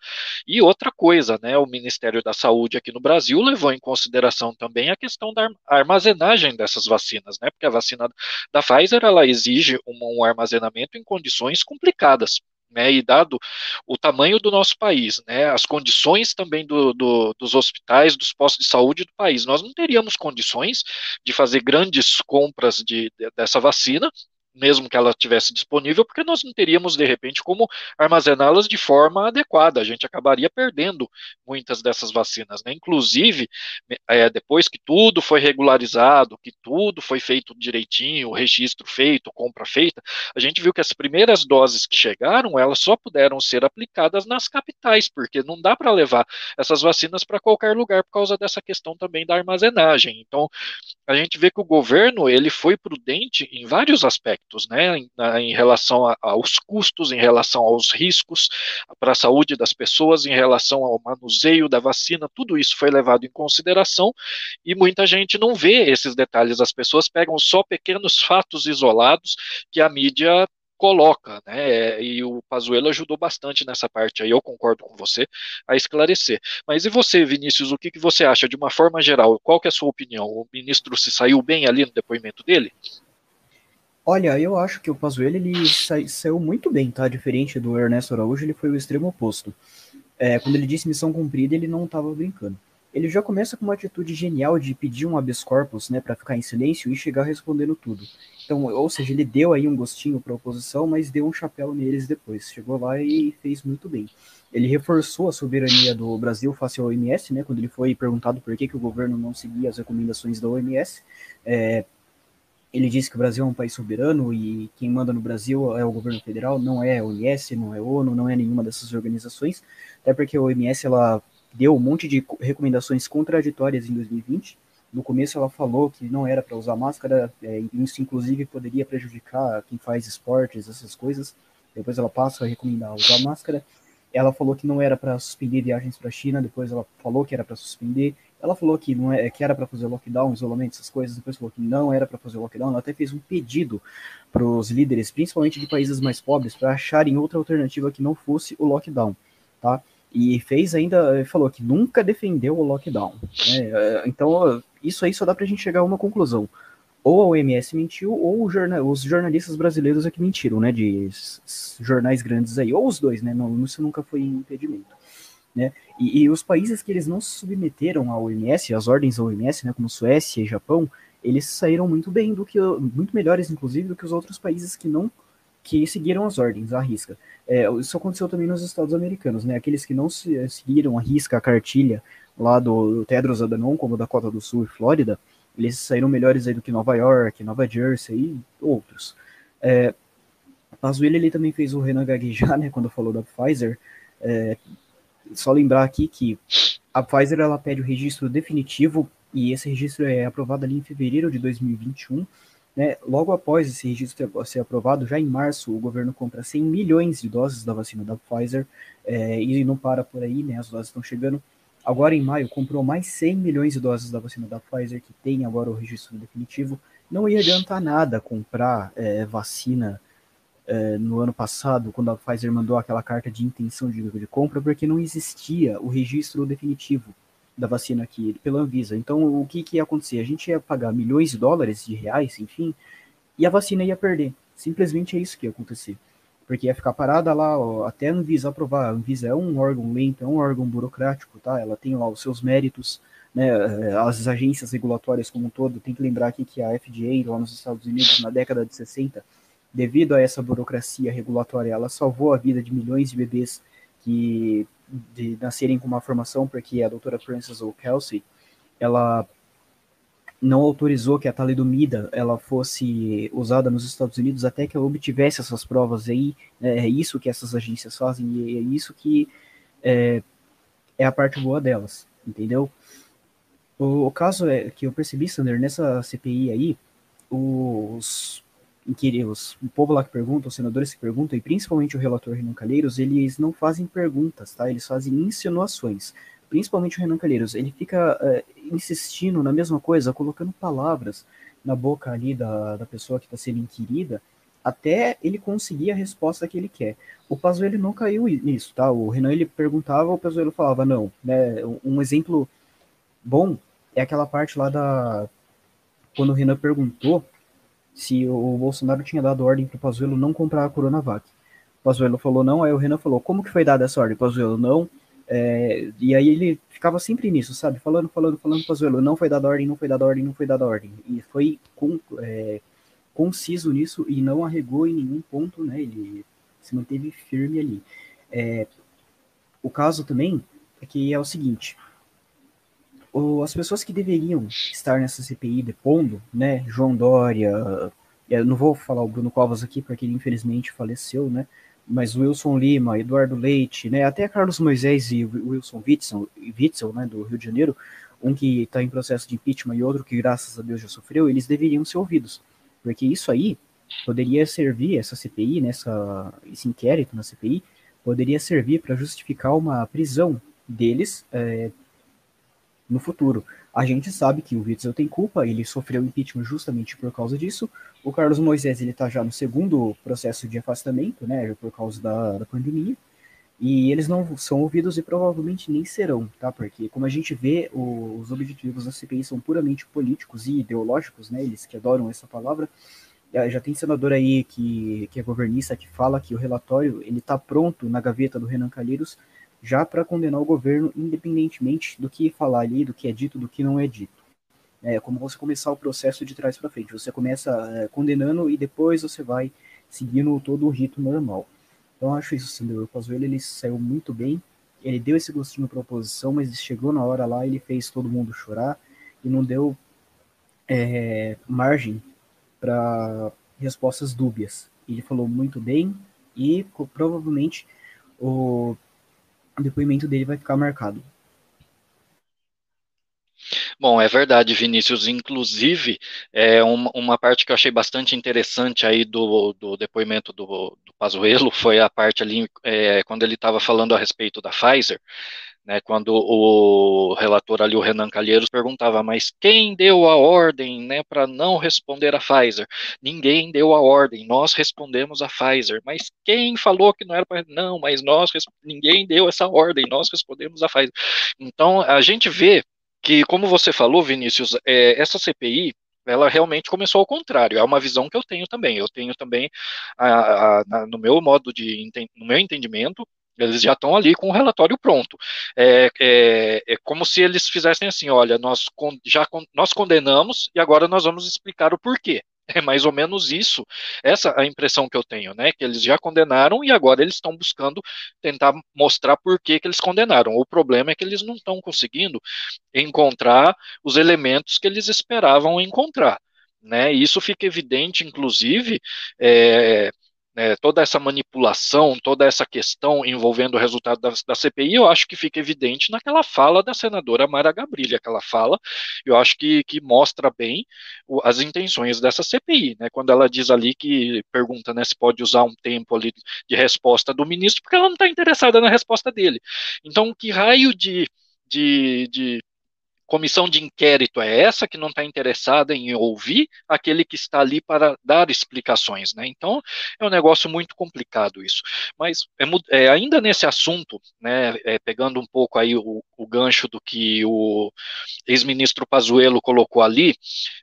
E outra coisa, né, o Ministério da Saúde aqui no Brasil levou em consideração também a questão da armazenagem dessas vacinas, né, porque a vacina da Pfizer ela exige um, um armazenamento em condições complicadas né, e dado o tamanho do nosso país, né, as condições também do, do, dos hospitais, dos postos de saúde do país, nós não teríamos condições de fazer grandes compras de, de, dessa vacina mesmo que ela tivesse disponível, porque nós não teríamos, de repente, como armazená-las de forma adequada. A gente acabaria perdendo muitas dessas vacinas. Né? Inclusive, é, depois que tudo foi regularizado, que tudo foi feito direitinho, o registro feito, compra feita, a gente viu que as primeiras doses que chegaram, elas só puderam ser aplicadas nas capitais, porque não dá para levar essas vacinas para qualquer lugar por causa dessa questão também da armazenagem. Então, a gente vê que o governo ele foi prudente em vários aspectos aspectos, né, em, em relação a, aos custos, em relação aos riscos para a saúde das pessoas, em relação ao manuseio da vacina, tudo isso foi levado em consideração e muita gente não vê esses detalhes, as pessoas pegam só pequenos fatos isolados que a mídia coloca, né? E o Pazuello ajudou bastante nessa parte aí, eu concordo com você, a esclarecer. Mas e você, Vinícius, o que, que você acha de uma forma geral? Qual que é a sua opinião? O ministro se saiu bem ali no depoimento dele? Olha, eu acho que o Pazuello ele saiu muito bem, tá? Diferente do Ernesto Araújo, ele foi o extremo oposto. É, quando ele disse missão cumprida, ele não estava brincando. Ele já começa com uma atitude genial de pedir um habeas corpus, né, para ficar em silêncio e chegar respondendo tudo. Então, ou seja, ele deu aí um gostinho para a oposição, mas deu um chapéu neles depois. Chegou lá e fez muito bem. Ele reforçou a soberania do Brasil face ao OMS, né, quando ele foi perguntado por que, que o governo não seguia as recomendações da OMS. É, ele disse que o Brasil é um país soberano e quem manda no Brasil é o governo federal, não é a OMS, não é a ONU, não é nenhuma dessas organizações, até porque a OMS ela deu um monte de recomendações contraditórias em 2020. No começo ela falou que não era para usar máscara, é, isso inclusive poderia prejudicar quem faz esportes, essas coisas. Depois ela passa a recomendar usar máscara. Ela falou que não era para suspender viagens para a China, depois ela falou que era para suspender. Ela falou que não é, que era para fazer lockdown, isolamento, essas coisas. Depois falou que não era para fazer lockdown. Ela até fez um pedido para os líderes, principalmente de países mais pobres, para acharem outra alternativa que não fosse o lockdown, tá? E fez ainda, falou que nunca defendeu o lockdown. Né? Então, isso aí só dá para a gente chegar a uma conclusão. Ou a OMS mentiu, ou os jornalistas brasileiros é que mentiram, né? De jornais grandes aí. Ou os dois, né? Não, isso nunca foi impedimento. Né? E, e, os países que eles não se submeteram à OMS, às ordens da OMS, né, como Suécia e Japão, eles saíram muito bem do que muito melhores inclusive do que os outros países que não que seguiram as ordens, à risca. É, isso aconteceu também nos Estados Americanos, né? Aqueles que não se, seguiram a risca a cartilha lá do, do Tedros Adhanom, como Dakota do Sul e Flórida, eles saíram melhores aí do que Nova York, Nova Jersey e outros. É, Pazuello, ele também fez o Renan gaguejar, né, quando falou da Pfizer. É, só lembrar aqui que a Pfizer, ela pede o registro definitivo, e esse registro é aprovado ali em fevereiro de 2021, né, logo após esse registro ser aprovado, já em março, o governo compra 100 milhões de doses da vacina da Pfizer, é, e não para por aí, né, as doses estão chegando. Agora, em maio, comprou mais 100 milhões de doses da vacina da Pfizer, que tem agora o registro definitivo. Não ia adiantar nada comprar é, vacina é, no ano passado, quando a Pfizer mandou aquela carta de intenção de, de compra, porque não existia o registro definitivo da vacina aqui pela Anvisa. Então, o que, que ia acontecer? A gente ia pagar milhões de dólares, de reais, enfim, e a vacina ia perder. Simplesmente é isso que ia acontecer porque ia ficar parada lá ó, até a Anvisa aprovar. A Anvisa é um órgão lento, é um órgão burocrático, tá? Ela tem lá os seus méritos, né? Eh, as agências regulatórias como um todo. Tem que lembrar aqui que a FDA lá nos Estados Unidos na década de 60, devido a essa burocracia regulatória, ela salvou a vida de milhões de bebês que de nascerem com uma formação, porque a doutora Frances O'Kelsey, ela não autorizou que a talidomida ela fosse usada nos Estados Unidos até que ela obtivesse essas provas aí. Né, é isso que essas agências fazem e é isso que é, é a parte boa delas, entendeu? O, o, caso é que eu percebi, Sander, nessa CPI aí, os, os, o povo lá que pergunta, os senadores que perguntam, e principalmente o relator Renan Calheiros, eles não fazem perguntas, tá? Eles fazem insinuações principalmente o Renan Calheiros, ele fica uh, insistindo na mesma coisa, colocando palavras na boca ali da, da pessoa que está sendo inquirida, até ele conseguir a resposta que ele quer. O Pazuello não caiu nisso, tá? O Renan ele perguntava, o Pazuello falava não, né? Um exemplo bom é aquela parte lá da quando o Renan perguntou se o Bolsonaro tinha dado ordem para o Pazuello não comprar a Coronavac. O Pazuello falou não, aí o Renan falou, como que foi dada essa ordem? O Pazuello, não, é, e aí ele ficava sempre nisso, sabe? Falando, falando, falando com o Azuelo. Não foi dada ordem, não foi dada ordem, não foi dada ordem. E foi com, é, conciso nisso e não arregou em nenhum ponto, né? Ele se manteve firme ali. É, o caso também é que é o seguinte. As pessoas que deveriam estar nessa CPI depondo, né? João Dória, eu não vou falar o Bruno Covas aqui porque ele infelizmente faleceu, né? mas Wilson Lima, Eduardo Leite, né, até Carlos Moisés e Wilson Witzel, Witzel né, do Rio de Janeiro, um que está em processo de impeachment e outro que graças a Deus já sofreu, eles deveriam ser ouvidos, porque isso aí poderia servir, essa CPI, nessa, esse inquérito na CPI, poderia servir para justificar uma prisão deles é, no futuro. A gente sabe que o Witzel tem culpa, ele sofreu impeachment justamente por causa disso. O Carlos Moisés ele está já no segundo processo de afastamento, né, por causa da, da pandemia. E eles não são ouvidos e provavelmente nem serão, tá? Porque como a gente vê, os objetivos da CPI são puramente políticos e ideológicos, né? Eles que adoram essa palavra. Já tem senador aí que, que é governista que fala que o relatório ele está pronto na gaveta do Renan Calheiros já para condenar o governo, independentemente do que falar ali, do que é dito, do que não é dito. É como você começar o processo de trás para frente. Você começa é, condenando e depois você vai seguindo todo o rito normal. Então acho isso, Sandro. O Pazuello ele saiu muito bem. Ele deu esse gostinho para a oposição, mas chegou na hora lá, ele fez todo mundo chorar e não deu é, margem para respostas dúbias. Ele falou muito bem e provavelmente o o depoimento dele vai ficar marcado. Bom, é verdade, Vinícius. Inclusive, é uma, uma, parte que eu achei bastante interessante aí do, do depoimento do, do Pazuello foi a parte ali é, quando ele estava falando a respeito da Pfizer, né, quando o relator ali, o Renan Calheiros, perguntava, mas quem deu a ordem né, para não responder a Pfizer? Ninguém deu a ordem, nós respondemos a Pfizer. Mas quem falou que não era para. Não, mas nós ninguém deu essa ordem, nós respondemos a Pfizer. Então, a gente vê que, como você falou, Vinícius, é, essa CPI ela realmente começou ao contrário. É uma visão que eu tenho também. Eu tenho também, a, a, a, no meu modo de, no meu entendimento, eles já estão ali com o relatório pronto. É, é, é, como se eles fizessem assim: olha, nós já nós condenamos e agora nós vamos explicar o porquê. É mais ou menos isso, essa é a impressão que eu tenho, né? Que eles já condenaram e agora eles estão buscando tentar mostrar por que, que eles condenaram. O problema é que eles não estão conseguindo encontrar os elementos que eles esperavam encontrar. Né? Isso fica evidente, inclusive, é, né, toda essa manipulação, toda essa questão envolvendo o resultado da, da, CPI, eu acho que fica evidente naquela fala da senadora Mara Gabrilli, aquela fala, eu acho que, que mostra bem o, as intenções dessa CPI, né, quando ela diz ali que pergunta né, se pode usar um tempo ali de resposta do ministro, porque ela não está interessada na resposta dele. Então, que raio de, de, de comissão de inquérito é essa que não está interessada em ouvir aquele que está ali para dar explicações, né? Então é um negócio muito complicado isso. Mas é, é, ainda nesse assunto, né, é, pegando um pouco aí o, o gancho do que o ex-ministro Pazuello colocou ali,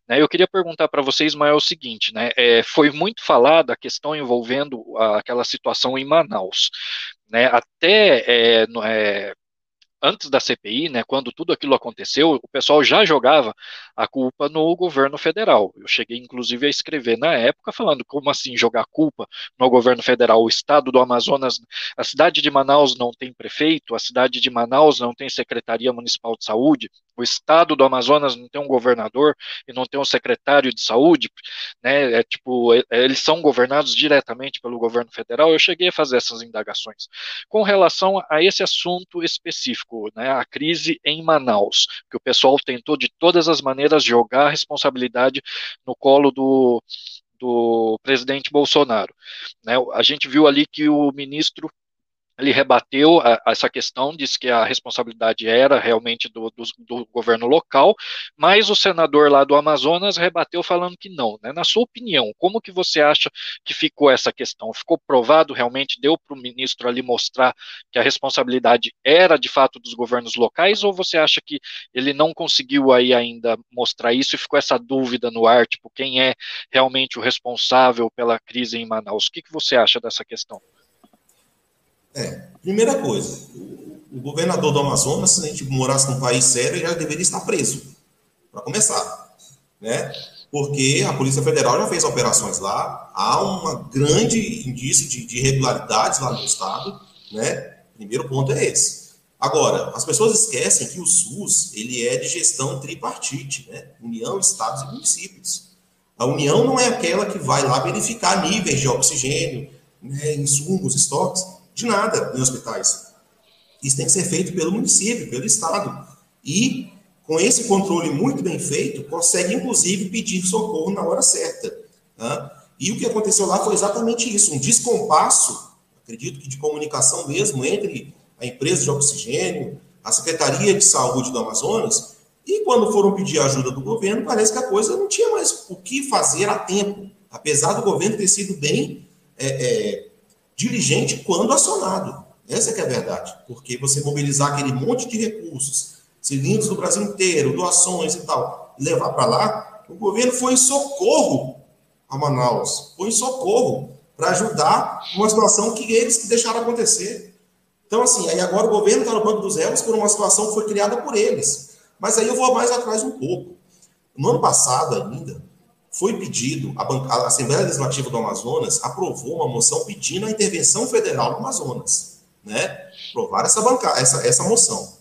né, eu queria perguntar para vocês, mas é o seguinte, né? É, foi muito falada a questão envolvendo aquela situação em Manaus. Né, até é, é, antes da CPI, né, quando tudo aquilo aconteceu, o pessoal já jogava a culpa no governo federal. Eu cheguei, inclusive, a escrever na época falando como assim jogar culpa no governo federal. O estado do Amazonas, a cidade de Manaus não tem prefeito, a cidade de Manaus não tem secretaria municipal de saúde, o estado do Amazonas não tem um governador e não tem um secretário de saúde, né? É tipo, é, eles são governados diretamente pelo governo federal. Eu cheguei a fazer essas indagações. Com relação a esse assunto específico, né, a crise em Manaus, que o pessoal tentou de todas as maneiras jogar a responsabilidade no colo do do presidente Bolsonaro. Né, a gente viu ali que o ministro ele rebateu a, a essa questão, disse que a responsabilidade era realmente do, do, do, governo local, mas o senador lá do Amazonas rebateu falando que não. Né? Na sua opinião, como que você acha que ficou essa questão? Ficou provado realmente, deu para o ministro ali mostrar que a responsabilidade era de fato dos governos locais, ou você acha que ele não conseguiu aí ainda mostrar isso e ficou essa dúvida no ar, tipo, quem é realmente o responsável pela crise em Manaus? O que, que você acha dessa questão? É, primeira coisa, o governador do Amazonas, se a gente morasse num país sério, já deveria estar preso, para começar, né? Porque a Polícia Federal já fez operações lá, há um grande indício de, de irregularidades lá no estado, né? Primeiro ponto é esse. Agora, as pessoas esquecem que o SUS ele é de gestão tripartite, né? União, estados e municípios. A União não é aquela que vai lá verificar níveis de oxigênio, né, insumos, estoques de nada em hospitais. Isso tem que ser feito pelo município, pelo Estado. E, com esse controle muito bem feito, consegue, inclusive, pedir socorro na hora certa. Tá? E o que aconteceu lá foi exatamente isso: um descompasso, acredito que de comunicação mesmo, entre a empresa de oxigênio, a Secretaria de Saúde do Amazonas, e quando foram pedir ajuda do governo, parece que a coisa não tinha mais o que fazer a tempo, apesar do governo ter sido bem é, é, dirigente quando acionado. Essa é, a verdade. Porque você mobilizar aquele monte de recursos, cilindros do Brasil inteiro, doações e tal, levar para lá, o governo foi em socorro a Manaus, foi em socorro para ajudar uma situação que eles que deixaram acontecer. Então, assim, aí agora o governo está no banco dos réus por uma situação que foi criada por eles. Mas aí eu vou mais atrás um pouco. No ano passado ainda, foi pedido, a, a, Assembleia Legislativa do Amazonas aprovou uma moção pedindo a intervenção federal no Amazonas, né? Aprovar essa, banca, essa, essa moção.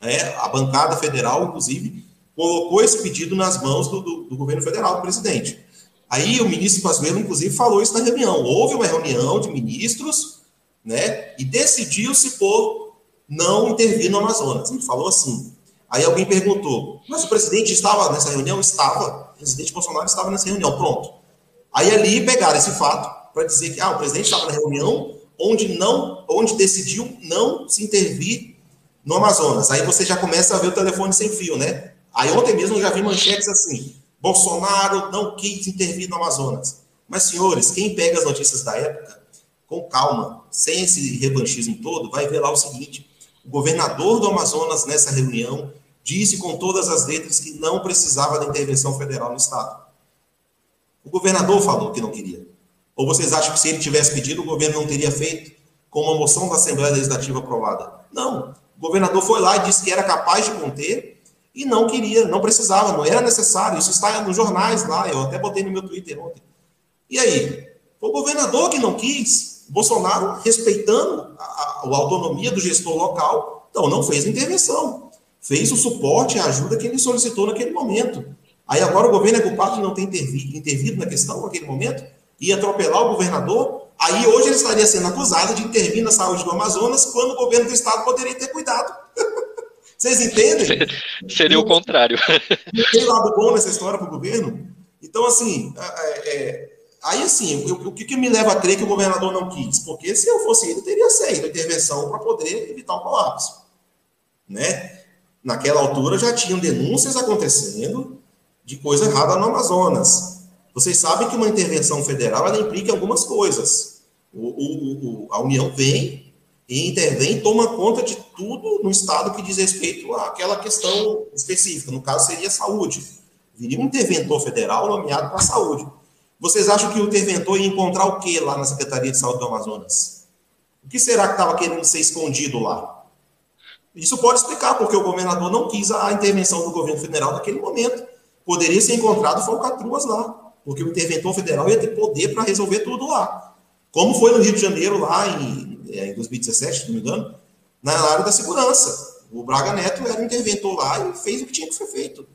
É, a bancada federal, inclusive, colocou esse pedido nas mãos do, do, do governo federal, do presidente. Aí o ministro Pazuello, inclusive, falou isso na reunião. Houve uma reunião de ministros, né? E decidiu-se por não intervir no Amazonas. Ele falou assim. Aí alguém perguntou, mas o presidente estava nessa reunião? Estava o presidente Bolsonaro estava nessa reunião. Pronto. Aí ali pegaram esse fato para dizer que ah, o presidente estava na reunião onde não, onde decidiu não se intervir no Amazonas. Aí você já começa a ver o telefone sem fio, né? Aí ontem mesmo eu já vi manchetes assim: Bolsonaro não quis intervir no Amazonas. Mas, senhores, quem pega as notícias da época, com calma, sem esse revanchismo todo, vai ver lá o seguinte: o governador do Amazonas, nessa reunião, disse com todas as letras que não precisava da intervenção federal no Estado. O governador falou que não queria. Ou vocês acham que se ele tivesse pedido, o governo não teria feito com uma moção da Assembleia Legislativa aprovada? Não. O governador foi lá e disse que era capaz de conter e não queria, não precisava, não era necessário. Isso está nos jornais lá, eu até botei no meu Twitter ontem. E aí? Foi o governador que não quis, Bolsonaro respeitando a, a, a autonomia do gestor local, então não fez intervenção. Fez o suporte, a ajuda que ele solicitou naquele momento. Aí agora o governo é culpado de não ter intervido, intervido na questão naquele momento e atropelar o governador. Aí hoje ele estaria sendo acusado de intervir na saúde do Amazonas quando o governo do estado poderia ter cuidado. Vocês entendem? Seria o contrário. Tem lado bom nessa história para o governo? Então, assim, é, é, aí assim, o, o que, que, me leva a crer que o governador não quis? Porque se eu fosse ele, teria saído a intervenção para poder evitar o colapso. Né? Naquela altura já tinham denúncias acontecendo de coisa errada no Amazonas. Vocês sabem que uma intervenção federal ela implica algumas coisas. O, o, o, a União vem e intervém toma conta de tudo no Estado que diz respeito àquela questão específica. No caso, seria saúde. Viria um interventor federal nomeado para a saúde. Vocês acham que o interventor ia encontrar o que lá na Secretaria de Saúde do Amazonas? O que será que estava querendo ser escondido lá? Isso pode explicar porque o governador não quis a intervenção do governo federal naquele momento. Poderia ser encontrado falcatruas lá, porque o interventor federal ia ter poder para resolver tudo lá. Como foi no Rio de Janeiro, lá em é, em 2017, se não me engano, na área da segurança. O Braga Neto era um interventor lá e fez o que tinha que ser feito.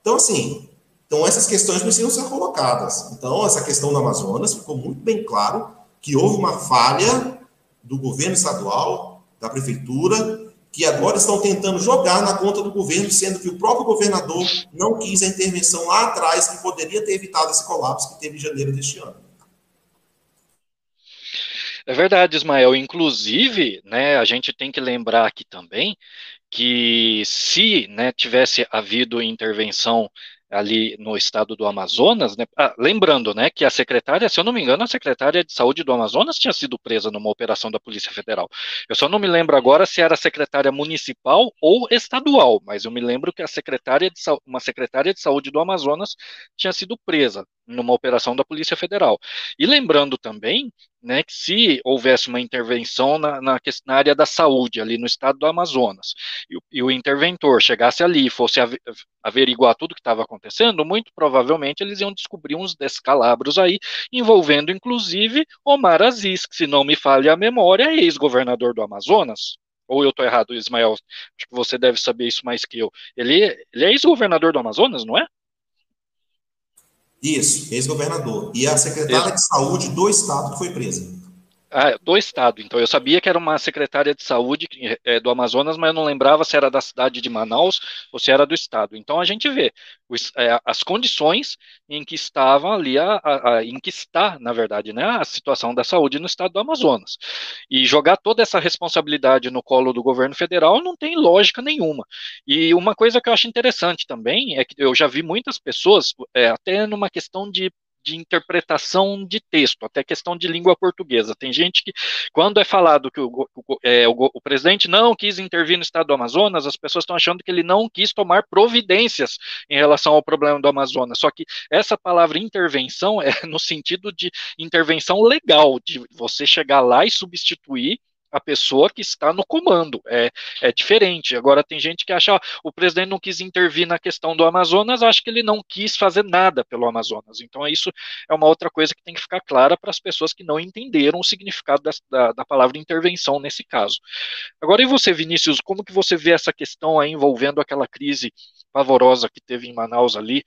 Então, assim, então essas questões precisam ser colocadas. Então, essa questão do Amazonas ficou muito bem claro que houve uma falha do governo estadual, da prefeitura, que agora estão tentando jogar na conta do governo, sendo que o próprio governador não quis a intervenção lá atrás, que poderia ter evitado esse colapso que teve em janeiro deste ano. É verdade, Ismael. Inclusive, né, a gente tem que lembrar aqui também que se né, tivesse havido intervenção ali no estado do Amazonas, né? Ah, lembrando, né, que a secretária, se eu não me engano, a secretária de saúde do Amazonas tinha sido presa numa operação da Polícia Federal. Eu só não me lembro agora se era secretária municipal ou estadual, mas eu me lembro que a secretária de uma secretária de saúde do Amazonas tinha sido presa numa operação da Polícia Federal. E lembrando também né, que se houvesse uma intervenção na, na, na, área da saúde, ali no estado do Amazonas, e, e o interventor chegasse ali e fosse averiguar tudo o que estava acontecendo, muito provavelmente eles iam descobrir uns descalabros aí, envolvendo inclusive Omar Aziz, que se não me falha a memória, é ex-governador do Amazonas. Ou eu estou errado, Ismael? Acho que você deve saber isso mais que eu. Ele, ele é ex-governador do Amazonas, não é? Isso, ex-governador. E a secretária de saúde do estado que foi presa. Ah, do estado. Então eu sabia que era uma secretária de saúde é, do Amazonas, mas eu não lembrava se era da cidade de Manaus ou se era do estado. Então a gente vê os, é, as condições em que estavam ali, a, a, a, em que está, na verdade, né, a situação da saúde no estado do Amazonas. E jogar toda essa responsabilidade no colo do governo federal não tem lógica nenhuma. E uma coisa que eu acho interessante também é que eu já vi muitas pessoas, é, até numa questão de de interpretação de texto, até questão de língua portuguesa. Tem gente que, quando é falado que o, é, o, o, presidente não quis intervir no estado do Amazonas, as pessoas estão achando que ele não quis tomar providências em relação ao problema do Amazonas. Só que essa palavra intervenção é no sentido de intervenção legal, de você chegar lá e substituir a pessoa que está no comando. É, é diferente. Agora, tem gente que acha, ó, o presidente não quis intervir na questão do Amazonas, acho que ele não quis fazer nada pelo Amazonas. Então, isso é uma outra coisa que tem que ficar clara para as pessoas que não entenderam o significado da, da, da, palavra intervenção nesse caso. Agora, e você, Vinícius, como que você vê essa questão aí envolvendo aquela crise pavorosa que teve em Manaus ali,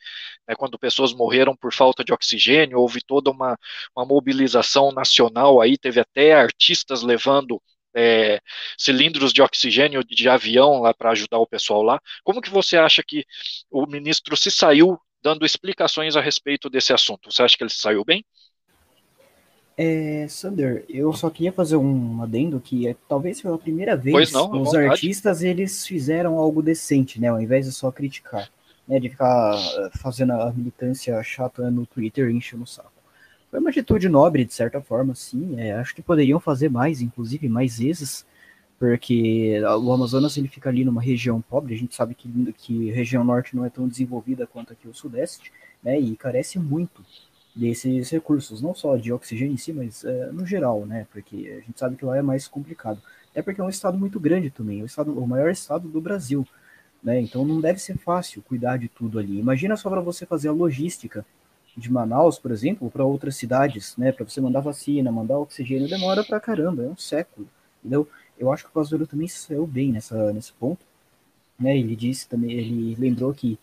né, quando pessoas morreram por falta de oxigênio, houve toda uma, uma mobilização nacional aí, teve até artistas levando é, cilindros de oxigênio de avião lá para ajudar o pessoal lá. Como que você acha que o ministro se saiu dando explicações a respeito desse assunto? Você acha que ele se saiu bem? É, Sander, eu só queria fazer um adendo que é, talvez pela primeira vez não, os artistas eles fizeram algo decente, né? Ao invés de só criticar, né? De ficar eh, fazendo a militância chata no Twitter enchendo o saco. Foi uma atitude nobre, de certa forma, sim. É, acho que poderiam fazer mais, inclusive, mais vezes, porque o Amazonas ele fica ali numa região pobre, a gente sabe que, que a região norte não é tão desenvolvida quanto aqui o sudeste, né, e carece muito desses recursos, não só de oxigênio em si, mas é, no geral, né, porque a gente sabe que lá é mais complicado. É porque é um estado muito grande também, é o, estado, o maior estado do Brasil, Né? Então não deve ser fácil cuidar de tudo ali. Imagina só para você fazer a logística de Manaus, por exemplo, para outras cidades, né? Para você mandar vacina, mandar oxigênio, demora para caramba, é um século. Entendeu? Eu acho que o Pazuello também saiu bem nessa, nesse ponto. Né? Ele disse também, ele lembrou que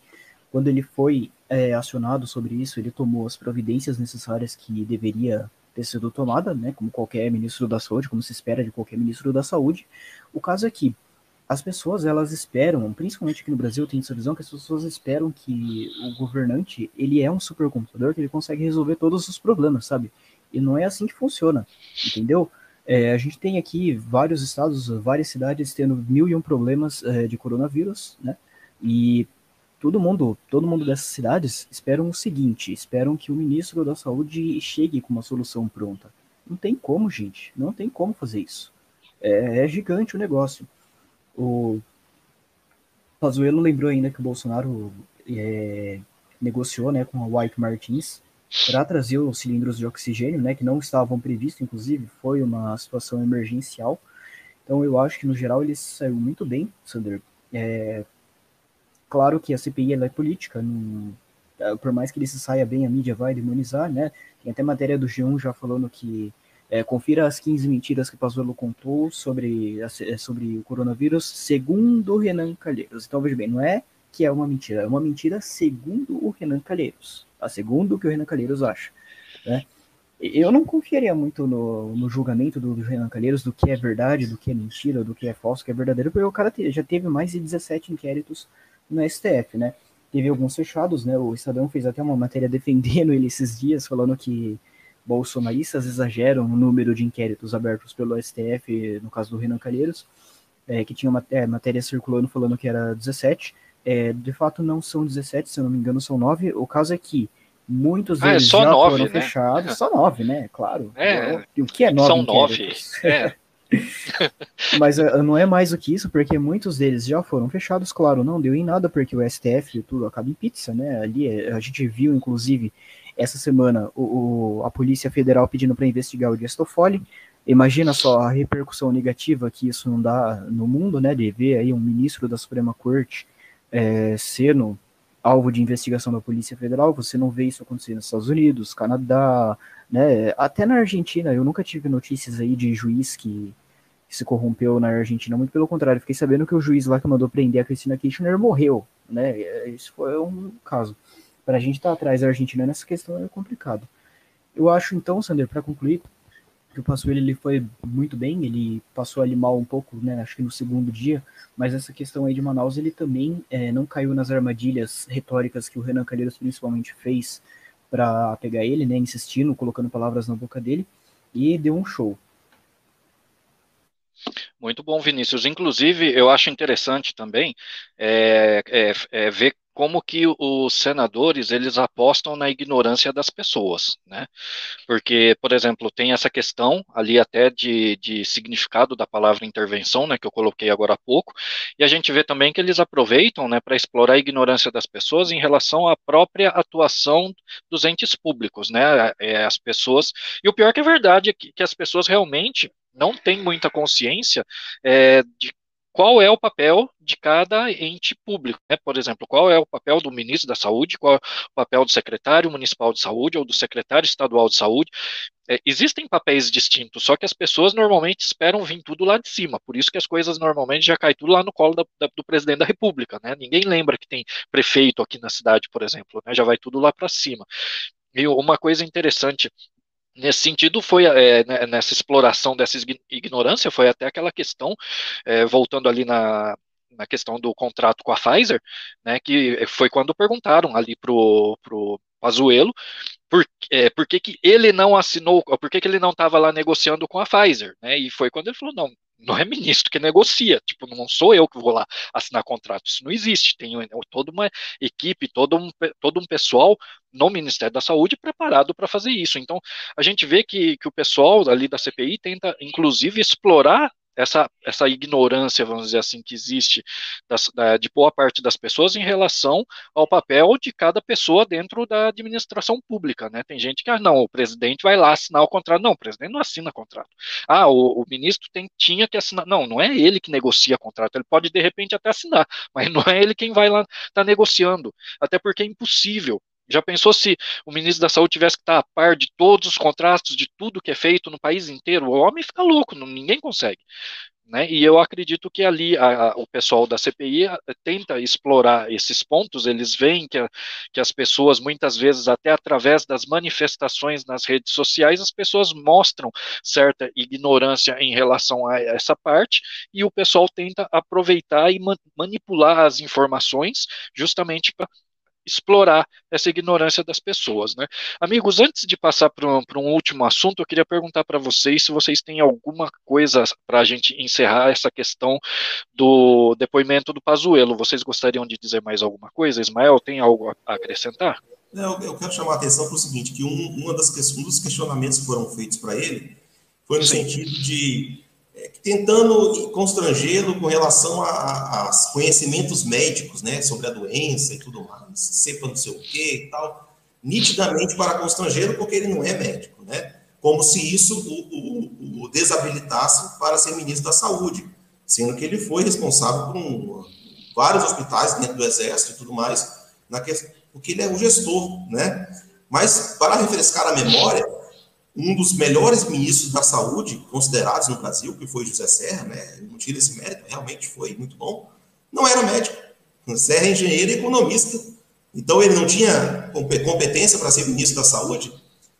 quando ele foi é, acionado sobre isso, ele tomou as providências necessárias que deveria ter sido tomada, né? Como qualquer ministro da saúde, como se espera de qualquer ministro da saúde. O caso é que as pessoas elas esperam, principalmente aqui no Brasil tem essa visão que as pessoas esperam que o governante ele é um supercomputador que ele consegue resolver todos os problemas, sabe? E não é assim que funciona, entendeu? É, a gente tem aqui vários estados, várias cidades tendo mil e um problemas é, de coronavírus, né? E todo mundo, todo mundo dessas cidades esperam o seguinte, esperam que o ministro da saúde chegue com uma solução pronta. Não tem como, gente, não tem como fazer isso. É, é gigante o negócio. O Pazuello lembrou ainda que o Bolsonaro é, negociou né, com a White Martins para trazer os cilindros de oxigênio, né, que não estavam previstos, inclusive foi uma situação emergencial. Então eu acho que no geral ele saiu muito bem, Sander. É, claro que a CPI é política, não, é, por mais que ele se saia bem, a mídia vai demonizar, né? Tem até matéria do G1 já falando que é, confira as 15 mentiras que Pazuello contou sobre, é, sobre o coronavírus, segundo o Renan Calheiros. Então, veja bem, não é que é uma mentira, é uma mentira segundo o Renan Calheiros, tá? segundo o que o Renan Calheiros acha. Né? Eu não confiaria muito no, no julgamento do, do, Renan Calheiros, do que é verdade, do que é mentira, do que é falso, do que é verdadeiro, porque o cara te, já teve mais de 17 inquéritos no STF, né? Teve alguns fechados, né? O Estadão fez até uma matéria defendendo ele esses dias, falando que bolsonaristas exageram no número de inquéritos abertos pelo STF, no caso do Renan Calheiros, é, que tinha uma é, matéria circulando falando que era 17. É, de fato, não são 17, se eu não me engano, são 9. O caso é que muitos ah, é deles já nove, foram né? fechados. Só 9, né? Claro. É, o que é 9 São 9. É. Mas não é mais do que isso, porque muitos deles já foram fechados, claro, não deu em nada, porque o STF tudo acaba em pizza, né? Ali a gente viu, inclusive, essa semana o, o a Polícia Federal pedindo para investigar o Dias Toffoli. Imagina só a repercussão negativa que isso não dá no mundo, né? De ver aí um ministro da Suprema Corte é, sendo alvo de investigação da Polícia Federal. Você não vê isso acontecer nos Estados Unidos, Canadá, né? Até na Argentina, eu nunca tive notícias aí de juiz que, que se corrompeu na Argentina. Muito pelo contrário, fiquei sabendo que o juiz lá que mandou prender a Cristina Kirchner morreu, né? Isso foi um caso para a gente estar tá atrás da Argentina nessa questão é complicado. Eu acho então, Sander, para concluir, que o Passuelo ele foi muito bem, ele passou ali mal um pouco, né, acho que no segundo dia, mas essa questão aí de Manaus, ele também é, não caiu nas armadilhas retóricas que o Renan Calheiros principalmente fez para pegar ele, né, insistindo, colocando palavras na boca dele, e deu um show. Muito bom, Vinícius. Inclusive, eu acho interessante também é, é, é ver como que os senadores eles apostam na ignorância das pessoas, né? Porque, por exemplo, tem essa questão ali até de, de significado da palavra intervenção, né, que eu coloquei agora há pouco, e a gente vê também que eles aproveitam, né, para explorar a ignorância das pessoas em relação à própria atuação dos entes públicos, né? É, as pessoas e o pior que é verdade é que, que as pessoas realmente não têm muita consciência é, de qual é o papel de cada ente público. Né? Por exemplo, qual é o papel do ministro da Saúde, qual é o papel do secretário municipal de saúde ou do secretário estadual de saúde. É, existem papéis distintos, só que as pessoas normalmente esperam vir tudo lá de cima, por isso que as coisas normalmente já caem tudo lá no colo da, da, do presidente da República. Né? Ninguém lembra que tem prefeito aqui na cidade, por exemplo, né? já vai tudo lá para cima. E uma coisa interessante Nesse sentido, foi é, nessa exploração dessa ignorância, foi até aquela questão, é, voltando ali na, na questão do contrato com a Pfizer, né, que foi quando perguntaram ali pro, pro Pazuello por, é, por que, que ele não assinou, por que, que ele não estava lá negociando com a Pfizer, né, e foi quando ele falou, não, não é ministro que negocia, tipo, não sou eu que vou lá assinar contrato, isso não existe, tem toda uma equipe, todo um, todo um pessoal no Ministério da Saúde preparado para fazer isso, então a gente vê que, que o pessoal ali da CPI tenta, inclusive, explorar essa, essa ignorância, vamos dizer assim, que existe das, da, de boa parte das pessoas em relação ao papel de cada pessoa dentro da administração pública, né? Tem gente que, ah, não, o presidente vai lá assinar o contrato. Não, o presidente não assina contrato. Ah, o, o ministro tem, tinha que assinar. Não, não é ele que negocia contrato. Ele pode, de repente, até assinar, mas não é ele quem vai lá estar tá negociando. Até porque é impossível já pensou se o ministro da Saúde tivesse que estar a par de todos os contratos, de tudo que é feito no país inteiro? O homem fica louco, não, ninguém consegue. Né? E eu acredito que ali a, a, o pessoal da CPI a, eh, tenta explorar esses pontos, eles veem que, que as pessoas, muitas vezes, até através das manifestações nas redes sociais, as pessoas mostram certa ignorância em relação a essa parte, e o pessoal tenta aproveitar e man, manipular as informações justamente para explorar essa ignorância das pessoas, né? Amigos, antes de passar para um, um, último assunto, eu queria perguntar para vocês se vocês têm alguma coisa para a gente encerrar essa questão do depoimento do Pazuello. Vocês gostariam de dizer mais alguma coisa? Ismael, tem algo a acrescentar? Eu, eu quero chamar a atenção para o seguinte, que um, uma das, um dos questionamentos que foram feitos para ele foi no Sim. sentido de tentando constrangê-lo com relação a, a, a, conhecimentos médicos, né, sobre a doença e tudo mais, sepa não sei o que e tal, nitidamente para constrangê-lo, porque ele não é médico, né, como se isso o, o, o, desabilitasse para ser ministro da Saúde, sendo que ele foi responsável por um, vários hospitais dentro do Exército e tudo mais, na porque ele é o gestor, né, mas para refrescar a memória, um dos melhores ministros da saúde considerados no Brasil, que foi José Serra, né? não tira esse mérito, realmente foi muito bom, não era médico. Serra é engenheiro e economista. Então ele não tinha competência para ser ministro da saúde.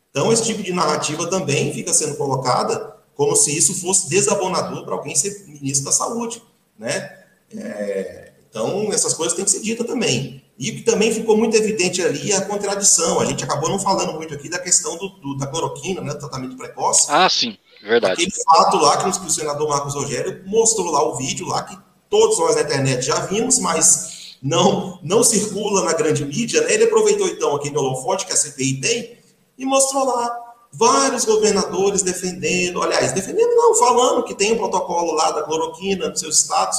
Então esse tipo de narrativa também fica sendo colocada como se isso fosse desabonador para alguém ser ministro da saúde, né? É, então essas coisas têm que ser ditas também. E o que também ficou muito evidente ali é a contradição. A gente acabou não falando muito aqui da questão do, do da cloroquina, né, do tratamento precoce. Ah, sim, verdade. Aquele fato lá que o senador Marcos Rogério mostrou lá o vídeo lá que todos nós na internet já vimos, mas não não circula na grande mídia, né? Ele aproveitou então aquele holofote que a CPI tem e mostrou lá vários governadores defendendo, aliás, defendendo não, falando que tem um protocolo lá da cloroquina nos seus estados.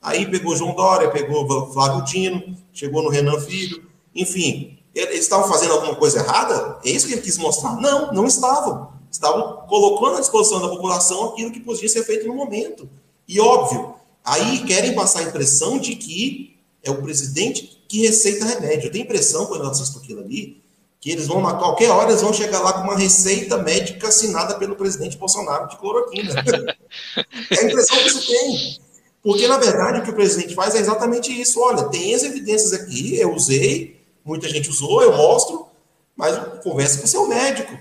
Aí pegou João Dória, pegou Flávio Dino, chegou no Renan Filho, enfim, eles estavam fazendo alguma coisa errada? É isso que ele quis mostrar? Não, não estavam. Estavam colocando à disposição da população aquilo que podia ser feito no momento. E óbvio, aí querem passar a impressão de que é o presidente que receita remédio. Eu tenho impressão, quando eu assisto aquilo ali, que eles vão, a qualquer hora, eles vão chegar lá com uma receita médica assinada pelo presidente Bolsonaro de cloroquina. é a impressão que isso tem. Porque, na verdade, o que o presidente faz é exatamente isso. Olha, tem as evidências aqui, eu usei, muita gente usou, eu mostro, mas conversa com o seu médico.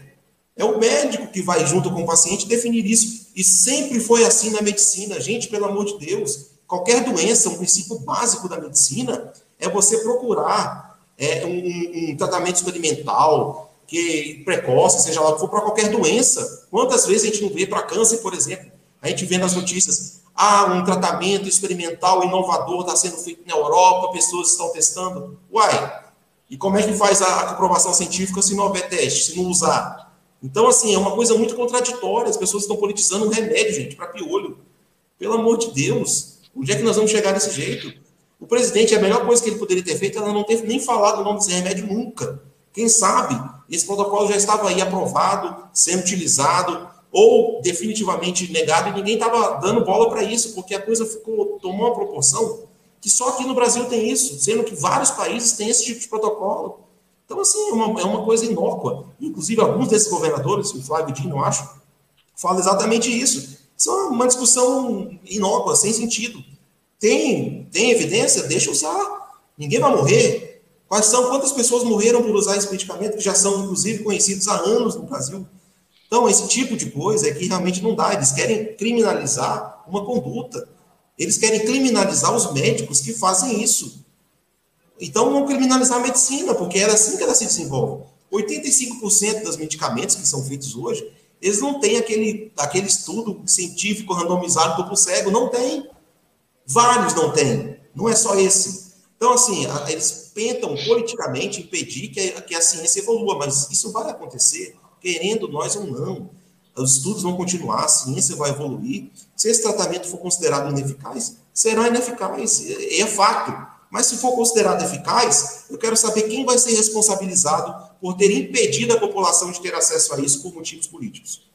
É o médico que vai, junto com o paciente, definir isso. E sempre foi assim na medicina. Gente, pelo amor de Deus, qualquer doença, um princípio básico da medicina é você procurar é, um, um tratamento experimental, que precoce, seja lá o que for, para qualquer doença. Quantas vezes a gente não vê para câncer, por exemplo? A gente vê nas notícias, ah, um tratamento experimental inovador está sendo feito na Europa, pessoas estão testando. Uai, e como é que faz a comprovação científica se não houver teste, se não usar? Então, assim, é uma coisa muito contraditória. As pessoas estão politizando um remédio, gente, para piolho. Pelo amor de Deus, onde é que nós vamos chegar desse jeito? O presidente, a melhor coisa que ele poderia ter feito, ela não ter nem falado o nome desse remédio nunca. Quem sabe esse protocolo já estava aí aprovado, sendo utilizado, ou definitivamente negado e ninguém estava dando bola para isso, porque a coisa ficou tomou uma proporção que só aqui no Brasil tem isso, sendo que vários países têm esse tipo de protocolo. Então, assim, é uma, é uma coisa inócua. Inclusive, alguns desses governadores, o Flávio Dino, eu acho, fala exatamente isso. Isso é uma discussão inócua, sem sentido. Tem, tem evidência? Deixa usar. Ninguém vai morrer. Quais são, quantas pessoas morreram por usar esse medicamento, que já são, inclusive, conhecidos há anos no Brasil? Então, esse tipo de coisa é que realmente não dá. Eles querem criminalizar uma conduta. Eles querem criminalizar os médicos que fazem isso. Então, não criminalizar a medicina, porque era assim que ela se desenvolve. 85% dos medicamentos que são feitos hoje, eles não têm aquele, aquele estudo científico randomizado duplo cego. Não tem. Vários não têm. Não é só esse. Então, assim, eles tentam politicamente impedir que a, que a ciência evolua, mas isso vai acontecer querendo nós ou não. os estudos vão continuar, a ciência vai evoluir. Se esse tratamento for considerado ineficaz, será ineficaz, é, é fato. Mas se for considerado eficaz, eu quero saber quem vai ser responsabilizado por ter impedido a população de ter acesso a isso por motivos políticos.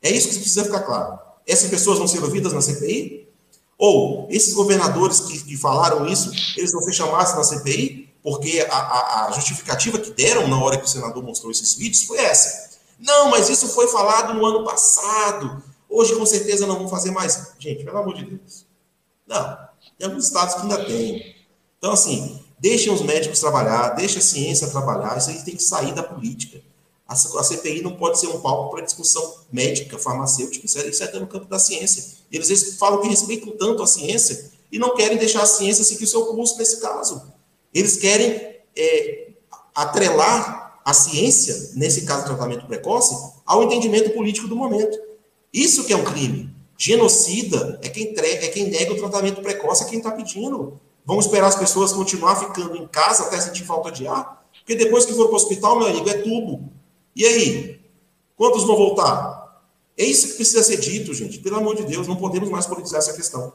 É isso que precisa ficar claro. Essas pessoas vão ser ouvidas na CPI? Ou esses governadores que, que falaram isso, eles vão ser chamados na CPI? Porque a, a, a justificativa que deram na hora que o senador mostrou esses vídeos foi essa. Não, mas isso foi falado no ano passado. Hoje, com certeza, não vão fazer mais. Gente, pelo amor de Deus. Não. Tem alguns estados que ainda tem. Então, assim, deixem os médicos trabalhar, deixem a ciência trabalhar. Isso aí tem que sair da política. A, CPI não pode ser um palco para discussão médica, farmacêutica. Isso é, isso é no campo da ciência. Eles, eles falam que respeitam tanto a ciência e não querem deixar a ciência seguir o seu curso nesse caso. Eles querem é, atrelar a ciência, nesse caso do tratamento precoce, ao entendimento político do momento. Isso que é um crime. Genocida é quem, é quem nega o tratamento precoce, é quem está pedindo. Vamos esperar as pessoas continuar ficando em casa até sentir falta de ar? Porque depois que for para o hospital, meu amigo, é tubo. E aí? Quantos vão voltar? É isso que precisa ser dito, gente. Pelo amor de Deus, não podemos mais politizar essa questão.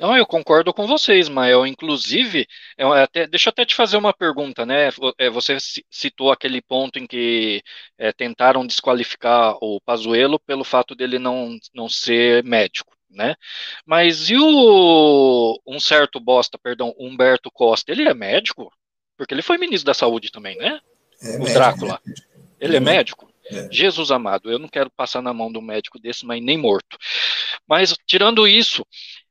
Não, eu concordo com vocês, Mael. Inclusive, eu até, deixa eu até te fazer uma pergunta, né? É, você citou aquele ponto em que é, tentaram desqualificar o Pazuello pelo fato dele não, não ser médico, né? Mas e o um certo bosta, perdão, Humberto Costa, ele é médico? Porque ele foi ministro da Saúde também, né? É o médico, Drácula. É ele é médico? É. Jesus amado, eu não quero passar na mão de um médico desse, mas nem morto. Mas, tirando isso,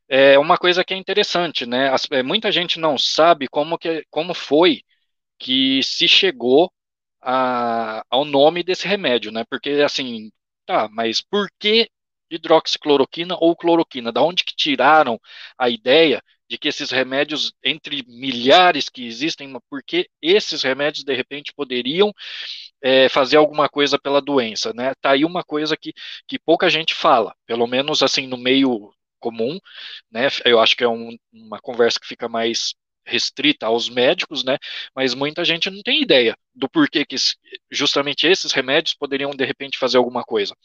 é uma coisa que é interessante, né? As, é, muita gente não sabe como, que, como foi que se chegou a, ao nome desse remédio, né? Porque, assim, tá, mas por que hidroxicloroquina ou cloroquina? Da onde que tiraram a ideia de que esses remédios, entre milhares que existem, por que esses remédios, de repente, poderiam é, fazer alguma coisa pela doença, né? Tá aí uma coisa que, que pouca gente fala, pelo menos assim no meio comum, né? Eu acho que é um, uma conversa que fica mais restrita aos médicos, né? Mas muita gente não tem ideia do porquê que justamente esses remédios poderiam de repente fazer alguma coisa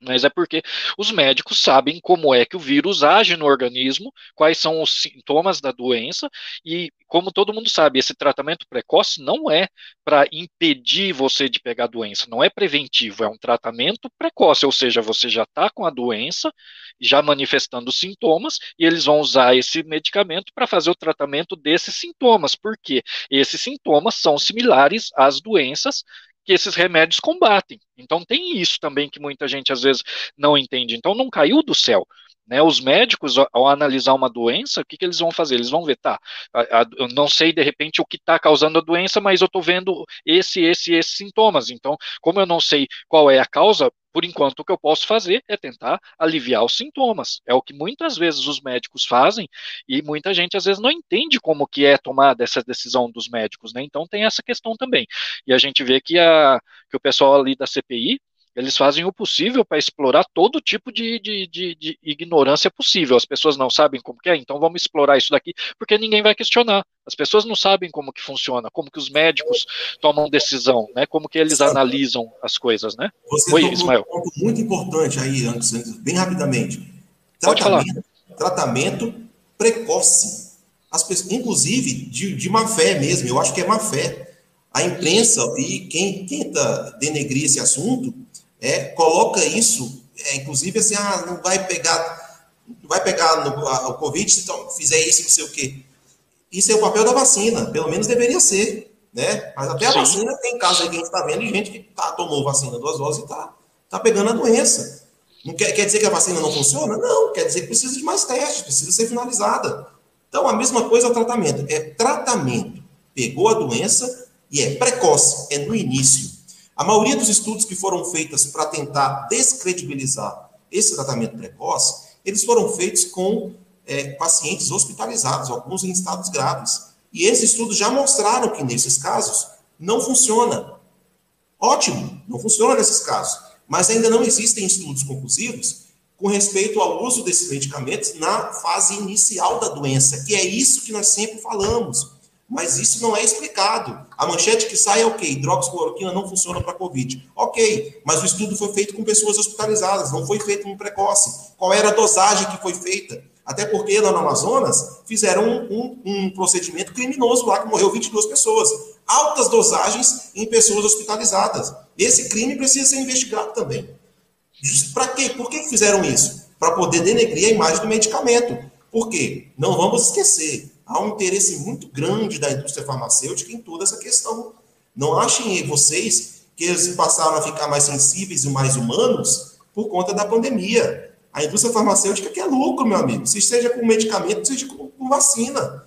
mas é porque os médicos sabem como é que o vírus age no organismo, quais são os sintomas da doença, e como todo mundo sabe, esse tratamento precoce não é para impedir você de pegar a doença, não é preventivo, é um tratamento precoce, ou seja, você já está com a doença, já manifestando sintomas, e eles vão usar esse medicamento para fazer o tratamento desses sintomas, porque esses sintomas são similares às doenças que esses remédios combatem. Então tem isso também que muita gente às vezes não entende. Então não caiu do céu. Né, os médicos, ao analisar uma doença, o que, que eles vão fazer? Eles vão ver, tá, a, a, eu não sei de repente o que está causando a doença, mas eu estou vendo esse, esse, esses sintomas. Então, como eu não sei qual é a causa, por enquanto, o que eu posso fazer é tentar aliviar os sintomas. É o que muitas vezes os médicos fazem e muita gente às vezes não entende como que é tomada essa decisão dos médicos, né? Então tem essa questão também. E a gente vê que, a, que o pessoal ali da CPI eles fazem o possível para explorar todo tipo de, de, de, de, ignorância possível. As pessoas não sabem como que é, então vamos explorar isso daqui, porque ninguém vai questionar. As pessoas não sabem como que funciona, como que os médicos tomam decisão, né? Como que eles analisam as coisas, né? Você Oi, Ismael. um ponto muito importante aí, antes, bem rapidamente. Pode falar. Tratamento precoce. As pessoas, inclusive de, de má fé mesmo, eu acho que é má fé. A imprensa e quem tenta denegrir esse assunto é, coloca isso, é, inclusive assim, ah, não vai pegar, não vai pegar no, a, o Covid se então, fizer isso, não sei o quê. Isso é o papel da vacina, pelo menos deveria ser, né? Mas até a Sim. vacina tem casos aí que a gente está vendo de gente que tá, tomou vacina duas doses e está tá pegando a doença. Não quer, quer dizer que a vacina não funciona? Não, quer dizer que precisa de mais testes, precisa ser finalizada. Então, a mesma coisa é o tratamento. É tratamento. Pegou a doença e é precoce, é no início. A maioria dos estudos que foram feitos para tentar descredibilizar esse tratamento precoce, eles foram feitos com é, pacientes hospitalizados, alguns em estados graves. E esses estudos já mostraram que nesses casos não funciona. Ótimo, não funciona nesses casos. Mas ainda não existem estudos conclusivos com respeito ao uso desses medicamentos na fase inicial da doença, que é isso que nós sempre falamos. Mas isso não é explicado. A manchete que sai é o quê? Hidroxicloroquina não funciona para Covid. Ok, mas o estudo foi feito com pessoas hospitalizadas, não foi feito no precoce. Qual era a dosagem que foi feita? Até porque lá no Amazonas fizeram um, um, um procedimento criminoso lá, que morreu 22 pessoas. Altas dosagens em pessoas hospitalizadas. Esse crime precisa ser investigado também. Para quê? Por que fizeram isso? Para poder denegrir a imagem do medicamento. Por quê? Não vamos esquecer há um interesse muito grande da indústria farmacêutica em toda essa questão. Não achem vocês que eles passaram a ficar mais sensíveis e mais humanos por conta da pandemia. A indústria farmacêutica quer lucro, meu amigo, se seja com medicamento, seja com, com vacina.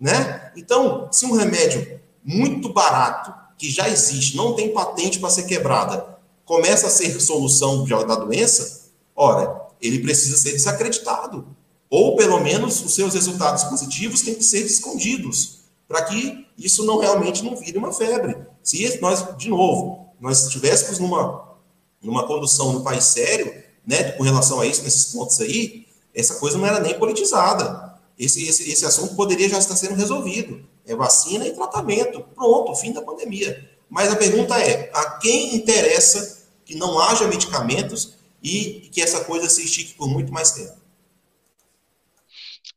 Né? Então, se um remédio muito barato, que já existe, não tem patente para ser quebrada, começa a ser solução da doença, ora, ele precisa ser desacreditado. Ou, pelo menos, os seus resultados positivos têm que ser escondidos, para que isso não realmente não vire uma febre. Se nós, de novo, nós estivéssemos numa, numa condução no país sério, né, com relação a isso, nesses pontos aí, essa coisa não era nem politizada. Esse, esse, esse assunto poderia já estar sendo resolvido. É vacina e tratamento. Pronto, fim da pandemia. Mas a pergunta é: a quem interessa que não haja medicamentos e que essa coisa se estique por muito mais tempo?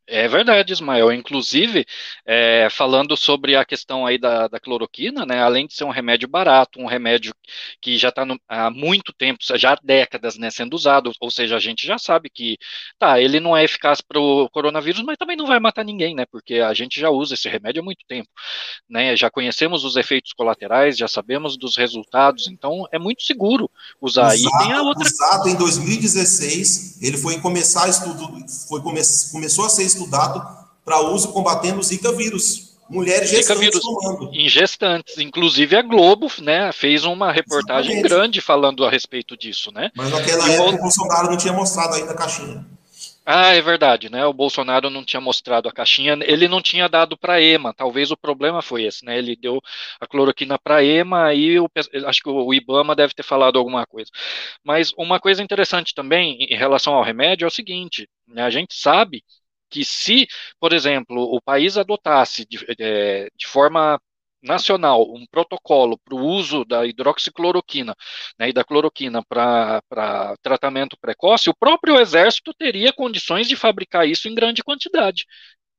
É verdade, Ismael. Inclusive, é, falando sobre a questão aí da, da, cloroquina, né, além de ser um remédio barato, um remédio que já está há muito tempo, já há décadas, né, sendo usado, ou seja, a gente já sabe que, tá, ele não é eficaz para o coronavírus, mas também não vai matar ninguém, né, porque a gente já usa esse remédio há muito tempo, né, já conhecemos os efeitos colaterais, já sabemos dos resultados, então é muito seguro usar. Exato, e tem a outra... Exato, em 2016, ele foi começar estudo, foi come, começou a ser estudado para uso combatendo o Zika vírus. Mulheres gestantes vírus, tomando. Em gestantes. Inclusive a Globo né, fez uma reportagem Exatamente. grande falando a respeito disso. Né? Mas naquela e época o Bolsonaro não tinha mostrado ainda a caixinha. Ah, é verdade, né? O Bolsonaro não tinha mostrado a caixinha, ele não tinha dado para EMA. Talvez o problema foi esse, né? Ele deu a cloroquina para EMA e o, acho que o IBAMA deve ter falado alguma coisa. Mas uma coisa interessante também em relação ao remédio é o seguinte: né? a gente sabe que se, por exemplo, o país adotasse de, é, de forma nacional um protocolo para o uso da hidroxicloroquina né, e da cloroquina para tratamento precoce, o próprio exército teria condições de fabricar isso em grande quantidade.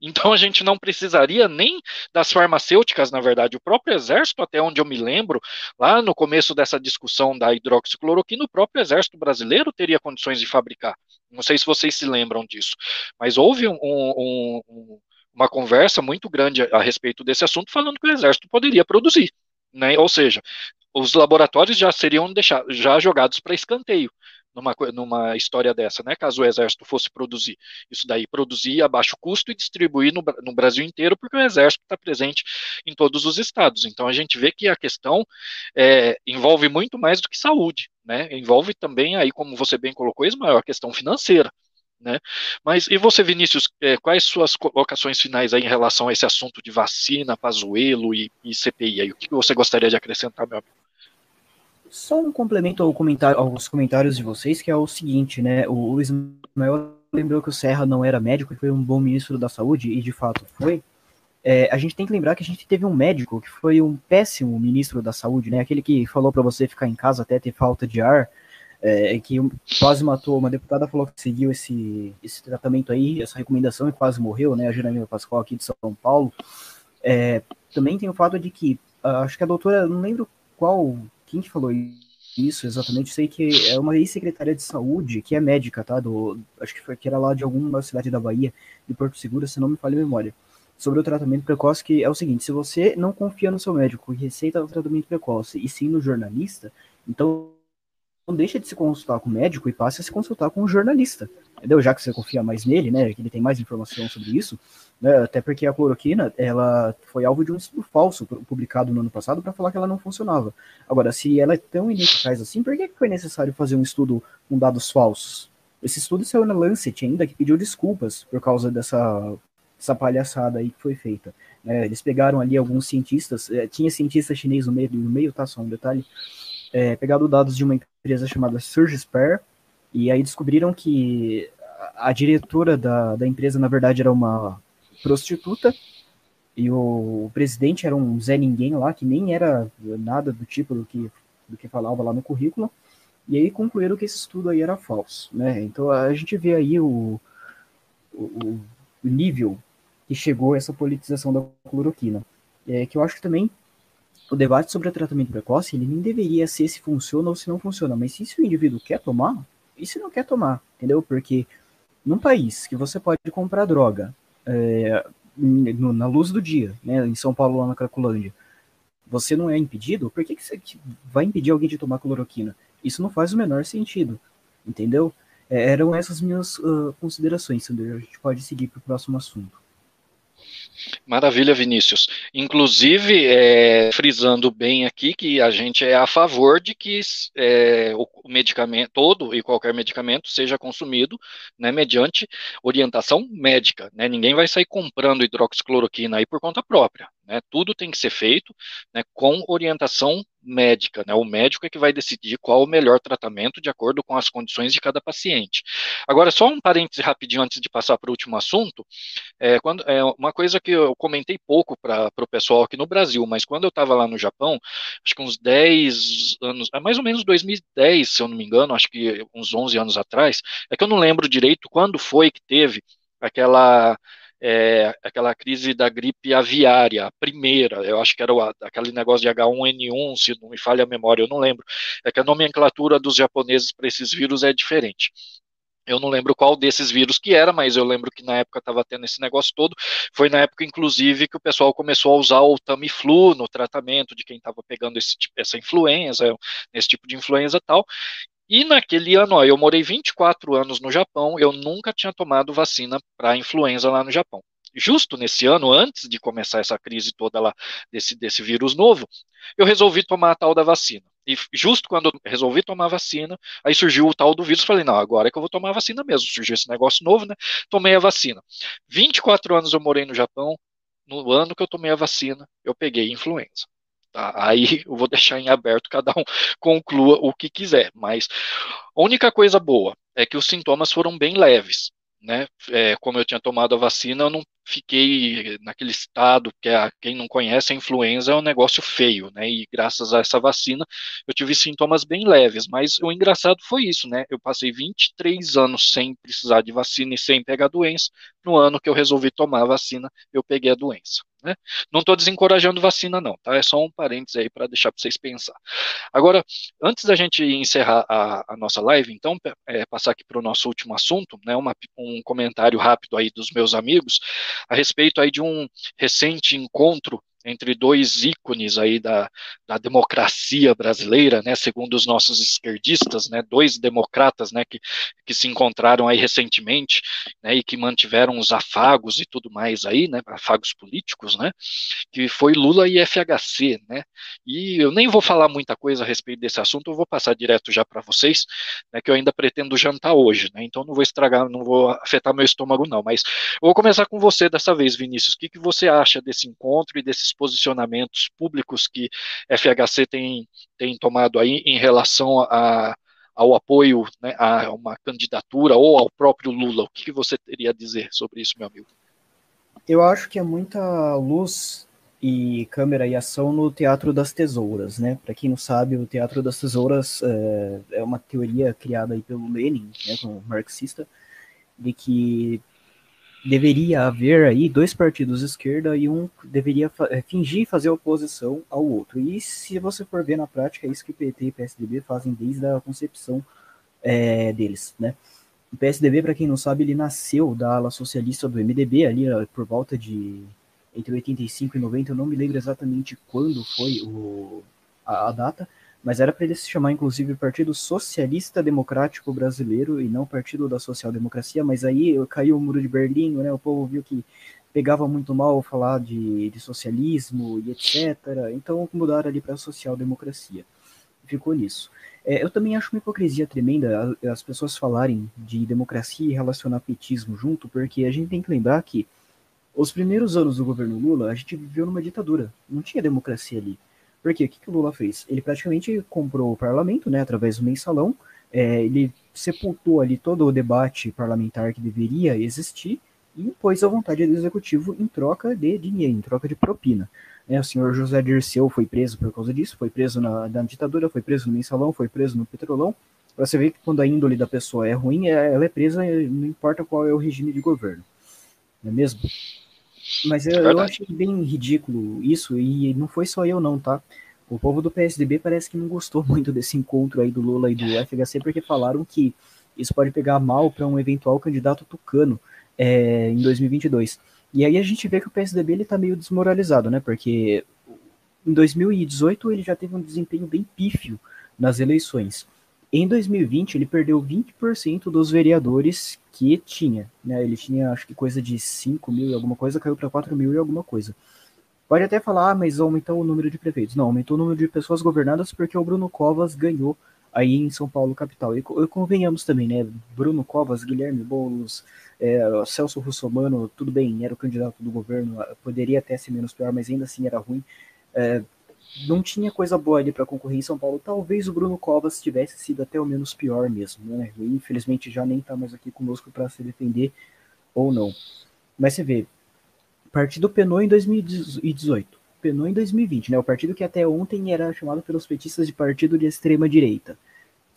Então a gente não precisaria nem das farmacêuticas, na verdade, o próprio exército, até onde eu me lembro, lá no começo dessa discussão da hidroxicloroquina, o próprio exército brasileiro teria condições de fabricar. Não sei se vocês se lembram disso, mas houve um, um, um, uma conversa muito grande a, respeito desse assunto, falando que o exército poderia produzir. Né? Ou seja, os laboratórios já seriam deixados, já jogados para escanteio numa, numa história dessa, né? Caso o exército fosse produzir isso daí, produzir a baixo custo e distribuir no, no Brasil inteiro, porque o exército está presente em todos os estados. Então a gente vê que a questão é, envolve muito mais do que saúde, né? Envolve também aí, como você bem colocou, Ismael, a questão financeira. Né? Mas e você, Vinícius, é, quais suas colocações finais aí em relação a esse assunto de vacina, Pazuelo e, e CPI? Aí? O que você gostaria de acrescentar, meu amigo? Só um complemento ao comentário, aos comentários de vocês, que é o seguinte, né? O, Ismael lembrou que o Serra não era médico e foi um bom ministro da saúde, e de fato foi. É, a gente tem que lembrar que a gente teve um médico que foi um péssimo ministro da saúde, né? Aquele que falou para você ficar em casa até ter falta de ar, é, que quase matou. Uma deputada falou que seguiu esse, esse tratamento aí, essa recomendação e quase morreu, né? A Janaína Pascoal aqui de São Paulo. É, também tem o fato de que, ah, acho que a doutora, não lembro qual quem que falou isso exatamente? Sei que é uma ex-secretária de saúde, que é médica, tá? Do, acho que, foi, que era lá de alguma cidade da Bahia, de Porto Seguro, se não me falha a memória. Sobre o tratamento precoce, que é o seguinte: se você não confia no seu médico e receita o tratamento precoce, e sim no jornalista, então não deixa de se consultar com o médico e passe a se consultar com o jornalista. Entendeu? Já que você confia mais nele, né? Que ele tem mais informação sobre isso, né, até porque a cloroquina ela foi alvo de um estudo falso publicado no ano passado para falar que ela não funcionava. Agora, se ela é tão ineficaz assim, por que foi necessário fazer um estudo com dados falsos? Esse estudo saiu na Lancet ainda, que pediu desculpas por causa dessa, dessa palhaçada aí que foi feita. É, eles pegaram ali alguns cientistas, é, tinha cientista chinês no meio, no meio, tá? Só um detalhe. É, pegaram dados de uma empresa chamada Surgispare, e aí descobriram que a diretora da, da empresa, na verdade, era uma prostituta E o, o, presidente era um Zé Ninguém lá, que nem era nada do tipo do que, do que falava lá no currículo. E aí concluíram que esse estudo aí era falso, né? Então a gente vê aí o, o, o nível que chegou essa politização da cloroquina. É, que eu acho que também o debate sobre o tratamento precoce, ele nem deveria ser se funciona ou se não funciona, mas se, se o indivíduo quer tomar, e se não quer tomar, entendeu? Porque num país que você pode comprar droga é, no, na luz do dia, né, em São Paulo, lá na Cracolândia, você não é impedido, por que, que você vai impedir alguém de tomar cloroquina? Isso não faz o menor sentido, entendeu? É, eram essas minhas uh, considerações, Sandro. A gente pode seguir para o próximo assunto. Maravilha, Vinícius. Inclusive, é, frisando bem aqui que a gente é a favor de que é, o medicamento, todo e qualquer medicamento seja consumido né, mediante orientação médica. Né? Ninguém vai sair comprando hidroxicloroquina aí por conta própria. Né? Tudo tem que ser feito né, com orientação médica, né? O médico é que vai decidir qual o melhor tratamento de acordo com as condições de cada paciente. Agora, só um parêntese rapidinho antes de passar para o último assunto, é, quando, é uma coisa que eu comentei pouco para o pessoal aqui no Brasil, mas quando eu estava lá no Japão, acho que uns 10 anos, é mais ou menos 2010, se eu não me engano, acho que uns 11 anos atrás, é que eu não lembro direito quando foi que teve aquela é, aquela crise da gripe aviária, a primeira, eu acho que era o, aquele negócio de H1N1, se não me falha a memória, eu não lembro. É que a nomenclatura dos japoneses para esses vírus é diferente. Eu não lembro qual desses vírus que era, mas eu lembro que na época estava tendo esse negócio todo. Foi na época, inclusive, que o pessoal começou a usar o Tamiflu no tratamento de quem estava pegando esse, essa influenza, esse tipo de influenza tal. E naquele ano, ó, eu morei 24 anos no Japão, eu nunca tinha tomado vacina para influenza lá no Japão. Justo nesse ano, antes de começar essa crise toda lá desse, desse vírus novo, eu resolvi tomar a tal da vacina. E justo quando eu resolvi tomar a vacina, aí surgiu o tal do vírus, falei, não, agora é que eu vou tomar a vacina mesmo. Surgiu esse negócio novo, né? Tomei a vacina. 24 anos eu morei no Japão, no ano que eu tomei a vacina, eu peguei influenza. Tá? Aí eu vou deixar em aberto, cada um conclua o que quiser. Mas a única coisa boa é que os sintomas foram bem leves. Né? É, como eu tinha tomado a vacina, eu não fiquei naquele estado que a, quem não conhece a influenza é um negócio feio, né? E graças a essa vacina eu tive sintomas bem leves, mas o engraçado foi isso, né? Eu passei 23 anos sem precisar de vacina e sem pegar doença. No ano que eu resolvi tomar a vacina, eu peguei a doença. Né? Não estou desencorajando vacina, não, tá? É só um parênteses aí para deixar para vocês pensar. Agora, antes da gente encerrar a, a nossa live, então, é, passar aqui para o nosso último assunto, né? Uma, um comentário rápido aí dos meus amigos a respeito aí de um recente encontro entre dois ícones aí da, da democracia brasileira, né, segundo os nossos esquerdistas, né, dois democratas, né, que, que se encontraram aí recentemente, né, e que mantiveram os afagos e tudo mais aí, né, afagos políticos, né, que foi Lula e FHC, né, e eu nem vou falar muita coisa a respeito desse assunto, eu vou passar direto já para vocês, né, que eu ainda pretendo jantar hoje, né, então não vou estragar, não vou afetar meu estômago não, mas eu vou começar com você dessa vez, Vinícius, o que, que você acha desse encontro e desses posicionamentos públicos que FHC tem, tem tomado aí em relação a, ao apoio né, a uma candidatura ou ao próprio Lula. O que, você teria a dizer sobre isso, meu amigo? Eu acho que é muita luz e câmera e ação no Teatro das Tesouras, né? Para quem não sabe, o Teatro das Tesouras é, é uma teoria criada aí pelo Lenin, né, como marxista, de que deveria haver aí dois partidos esquerda e um deveria é, fingir fazer oposição ao outro. E se você for ver na prática, é isso que PT e PSDB fazem desde a concepção é, deles, né? O PSDB, para quem não sabe, ele nasceu da ala socialista do MDB, ali por volta de entre 85 e 90, eu não me lembro exatamente quando foi o, a, a data, mas era para ele se chamar, inclusive, Partido Socialista Democrático Brasileiro e não Partido da Social Democracia, mas aí caiu o muro de Berlim, né? O povo viu que pegava muito mal falar de, de socialismo e etc. Então mudaram ali para social democracia. Ficou nisso. É, eu também acho uma hipocrisia tremenda as pessoas falarem de democracia e relacionar petismo junto, porque a gente tem que lembrar que os primeiros anos do governo Lula, a gente viveu numa ditadura. Não tinha democracia ali. Porque o que, que o Lula fez? Ele praticamente comprou o parlamento, né, através do mensalão, é, ele sepultou ali todo o debate parlamentar que deveria existir, e impôs a vontade do executivo em troca de dinheiro, em troca de propina. É, o senhor José Dirceu foi preso por causa disso, foi preso na, na ditadura, foi preso no mensalão, foi preso no petrolão. Você vê que quando a índole da pessoa é ruim, é, ela é presa, não importa qual é o regime de governo. Não é mesmo? Mas eu, eu achei bem ridículo isso, e não foi só eu não, tá? O povo do PSDB parece que não gostou muito desse encontro aí do Lula e do FHC, porque falaram que isso pode pegar mal para um eventual candidato tucano é, em 2022. E aí a gente vê que o PSDB ele tá meio desmoralizado, né? Porque em 2018 ele já teve um desempenho bem pífio nas eleições. Em 2020 ele perdeu 20% dos vereadores que tinha, né? Ele tinha acho que coisa de 5 mil e alguma coisa, caiu para 4 mil e alguma coisa. Pode até falar, ah, mas aumentou o número de prefeitos. Não, aumentou o número de pessoas governadas porque o Bruno Covas ganhou aí em São Paulo, capital. E, e convenhamos também, né? Bruno Covas, Guilherme Boulos, é, Celso Russomano, tudo bem, era o candidato do governo, poderia até ser menos pior, mas ainda assim era ruim. É, não tinha coisa boa ali para concorrer em São Paulo. Talvez o Bruno Covas tivesse sido até o menos pior mesmo, né? E, infelizmente já nem está mais aqui conosco para se defender ou não. Mas você vê, o partido penou em 2018, penou em 2020, né? O partido que até ontem era chamado pelos petistas de partido de extrema direita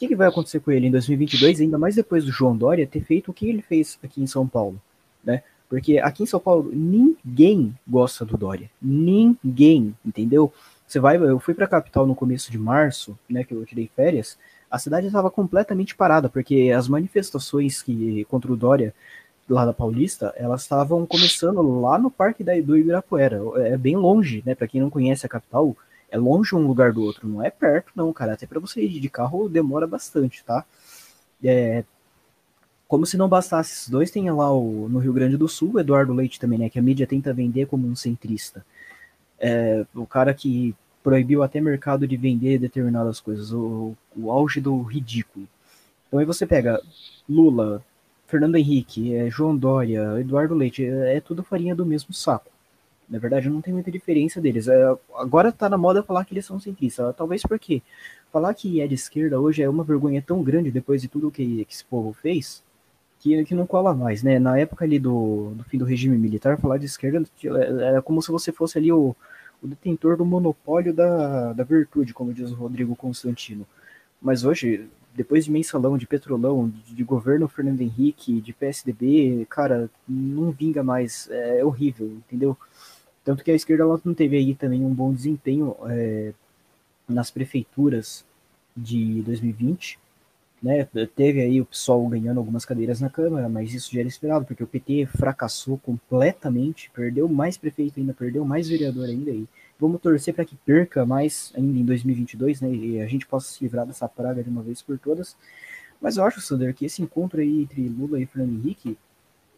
que, que vai acontecer com ele em 2022, ainda mais depois do João Dória ter feito o que ele fez aqui em São Paulo, né? Porque aqui em São Paulo ninguém gosta do Dória, ninguém, entendeu? Você vai, eu fui para a capital no começo de março, né, que eu tirei férias, a cidade estava completamente parada porque as manifestações que contra o Dória lá da Paulista, elas estavam começando lá no Parque da, do Ibirapuera, é bem longe, né? Para quem não conhece a capital, é longe um lugar do outro, não é perto, não, cara. Até para você ir de carro demora bastante, tá? É, como se não bastasse esses dois, tem lá o, no Rio Grande do Sul, o Eduardo Leite também, né? Que a mídia tenta vender como um centrista. É, o cara que proibiu até mercado de vender determinadas coisas, o, o auge do ridículo. Então aí você pega Lula, Fernando Henrique, é, João Dória, Eduardo Leite, é, é tudo farinha do mesmo saco. Na verdade, não tem muita diferença deles. É, agora tá na moda falar que eles são centristas. Talvez porque falar que é de esquerda hoje é uma vergonha tão grande depois de tudo que, que esse povo fez que, que não cola mais, né? Na época ali do, do fim do regime militar, falar de esquerda era como se você fosse ali o, o detentor do monopólio da, da virtude, como diz o Rodrigo Constantino. Mas hoje, depois de mensalão, de petrolão, de, de, governo Fernando Henrique, de PSDB, cara, não vinga mais. É, é horrível, entendeu? Tanto que a esquerda ela não teve aí também um bom desempenho é, nas prefeituras de 2020. Né? Teve aí o PSOL ganhando algumas cadeiras na Câmara, mas isso já era esperado, porque o PT fracassou completamente, perdeu mais prefeito ainda, perdeu mais vereador ainda. E vamos torcer para que perca mais ainda em 2022, né? E a gente possa se livrar dessa praga de uma vez por todas. Mas eu acho, Sander, que esse encontro aí entre Lula e Fernando Henrique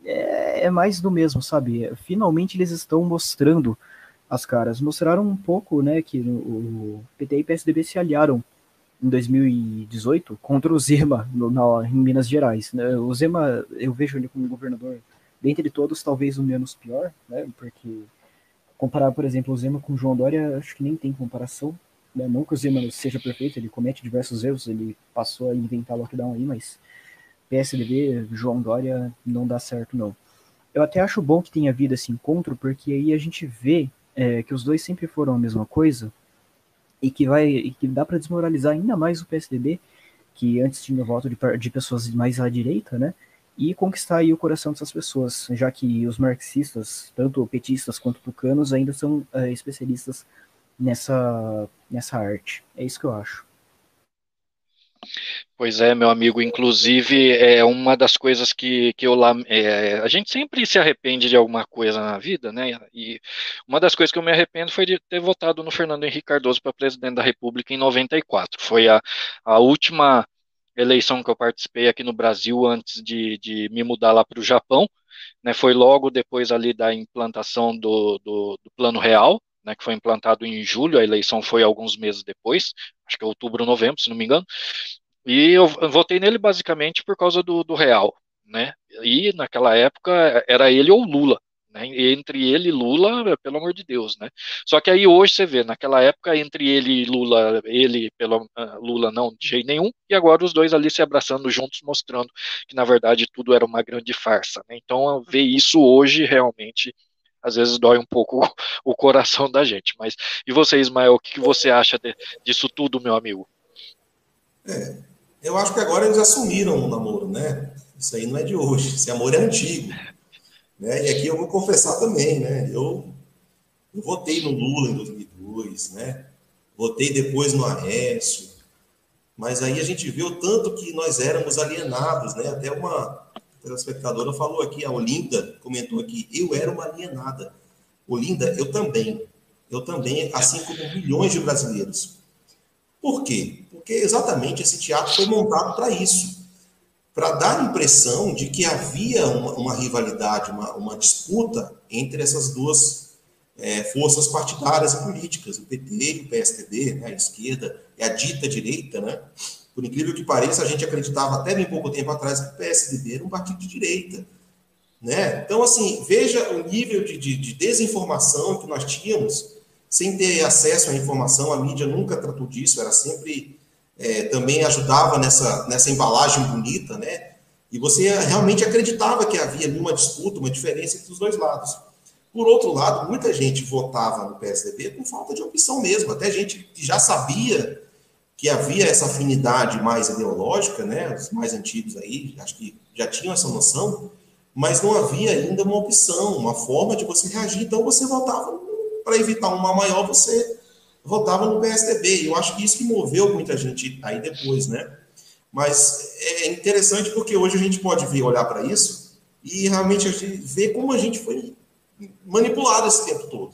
é, é mais do mesmo, sabe? Finalmente eles estão mostrando as caras. Mostraram um pouco, né, que o PT e o PSDB se aliaram em 2018 contra o Zema no, na, em Minas Gerais. Né? O Zema, eu vejo ele como governador, dentre todos, talvez o menos pior, né? Porque comparar, por exemplo, o Zema com o João Dória, acho que nem tem comparação. Né? Não que o Zema seja perfeito, ele comete diversos erros, ele passou a inventar lockdown aí, mas PSDB, João Dória, não dá certo, não. Eu até acho bom que tenha havido esse encontro, porque aí a gente vê é, que os dois sempre foram a mesma coisa e que vai e que dá para desmoralizar ainda mais o PSDB, que antes tinha voto de, de pessoas mais à direita, né? E conquistar aí o coração dessas pessoas, já que os marxistas, tanto petistas quanto tucanos, ainda são é, especialistas nessa, nessa arte. É isso que eu acho. Pois é, meu amigo. Inclusive, é uma das coisas que, que eu é, a gente sempre se arrepende de alguma coisa na vida, né? E uma das coisas que eu me arrependo foi de ter votado no Fernando Henrique Cardoso para presidente da República em 94. Foi a, a última eleição que eu participei aqui no Brasil antes de, de me mudar lá para o Japão. Né? Foi logo depois ali da implantação do, do, do Plano Real, né, que foi implantado em julho, a eleição foi alguns meses depois, acho que é outubro, novembro, se não me engano, e eu votei nele basicamente por causa do, do Real, né, e naquela época era ele ou Lula, Né? Entre ele e Lula, pelo amor de Deus, né? Só que aí hoje você vê, naquela época, entre ele e Lula, ele pelo uh, Lula não de jeito nenhum, e agora os dois ali se abraçando juntos, mostrando que na verdade tudo era uma grande farsa. Né? Então, ver isso hoje realmente às vezes dói um pouco o coração da gente. Mas e você, Ismael, o que você acha de, disso tudo, meu amigo? É, eu acho que agora eles assumiram o namoro, né? Isso aí não é de hoje, esse amor é antigo. Né? E aqui eu vou confessar também, né? Eu, eu votei no Lula em 2002, né? Votei depois no Aécio. Mas aí a gente viu tanto que nós éramos alienados, né? Até uma telespectadora falou aqui, a Olinda comentou aqui, eu era uma alienada. Olinda, eu também. Eu também, assim como milhões de brasileiros. Por quê? Porque exatamente esse teatro foi montado para isso para dar a impressão de que havia uma, uma rivalidade, uma, uma, disputa entre essas duas é, forças partidárias e políticas, o PT e o PSDB, né, a esquerda e a dita direita. Né? Por incrível que pareça, a gente acreditava até bem pouco tempo atrás que o PSDB era um partido de direita. Né? Então, assim, veja o nível de, de, de desinformação que nós tínhamos, sem ter acesso à informação, a mídia nunca tratou disso, era sempre é, também ajudava nessa, nessa embalagem bonita, né? E você realmente acreditava que havia uma disputa, uma diferença entre os dois lados. Por outro lado, muita gente votava no PSDB por falta de opção mesmo, até gente que já sabia que havia essa afinidade mais ideológica, né? Os mais antigos aí, acho que já tinham essa noção, mas não havia ainda uma opção, uma forma de você reagir. Então você votava para evitar um mal maior, você votava no PSDB. Eu acho que isso que moveu muita gente aí depois, né? Mas é interessante porque hoje a gente pode ver, olhar para isso e realmente a gente ver como a gente foi manipulado esse tempo todo.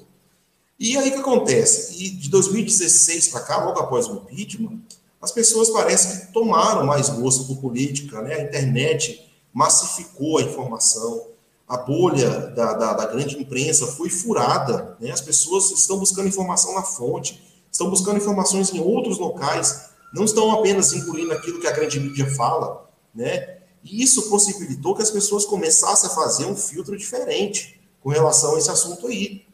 E aí o que acontece? E de 2016 para cá, logo após o impeachment, as pessoas parecem que tomaram mais gosto por política, né? A internet massificou a informação, a bolha da, da, da, grande imprensa foi furada, né? as pessoas estão buscando informação na fonte, estão buscando informações em outros locais, não estão apenas engolindo aquilo que a grande mídia fala, né? E isso possibilitou que as pessoas começassem a fazer um filtro diferente com relação a esse assunto aí.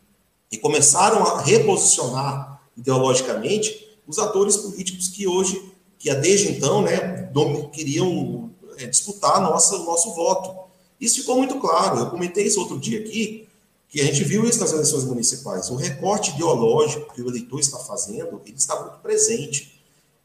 E começaram a reposicionar ideologicamente os atores políticos que hoje, que desde então, né, queriam é, disputar nossa, o nosso voto. Isso ficou muito claro. Eu comentei isso outro dia aqui, que a gente viu isso nas eleições municipais. O recorte ideológico que o eleitor está fazendo, ele está muito presente.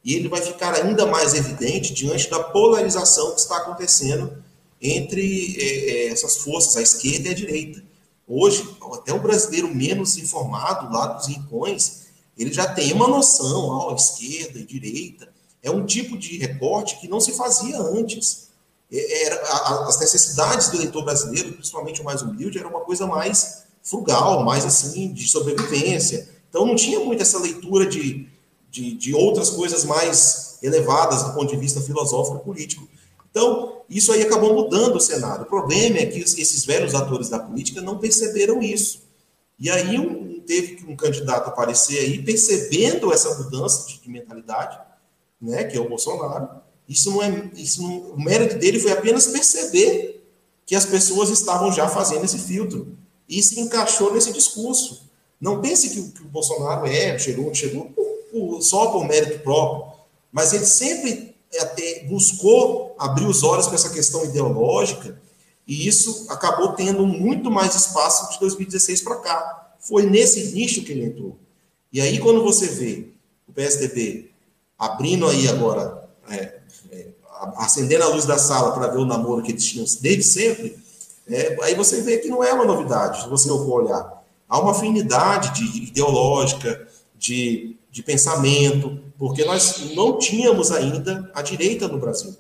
E ele vai ficar ainda mais evidente diante da polarização que está acontecendo entre é, é essas forças, a esquerda e a direita. Hoje, até o brasileiro menos informado lá dos rincões, ele já tem uma noção, ó, esquerda e direita. É um tipo de recorte que não se fazia antes. É, era, as necessidades do eleitor brasileiro, principalmente o mais humilde, era uma coisa mais frugal, mais assim, de sobrevivência. Então não tinha muito essa leitura de, de, de outras coisas mais elevadas do ponto de vista filosófico e político. Então, isso aí acabou mudando o cenário. O problema é que esses velhos atores da política não perceberam isso. E aí um, teve que um candidato aparecer aí percebendo essa mudança de, de mentalidade, né, que é o Bolsonaro, isso não é, isso não, o mérito dele foi apenas perceber que as pessoas estavam já fazendo esse filtro e se encaixou nesse discurso. Não pense que, que o Bolsonaro é, chegou, chegou por, por, só por mérito próprio, mas ele sempre até buscou abrir os olhos para essa questão ideológica e isso acabou tendo muito mais espaço de 2016 para cá. Foi nesse nicho que ele entrou. E aí, quando você vê o PSDB abrindo aí agora é, é, acendendo a luz da sala para ver o namoro que eles tinham desde sempre, é, aí você vê que não é uma novidade, se você for olhar. Há uma afinidade de, ideológica, de, de pensamento, porque nós não tínhamos ainda a direita no Brasil.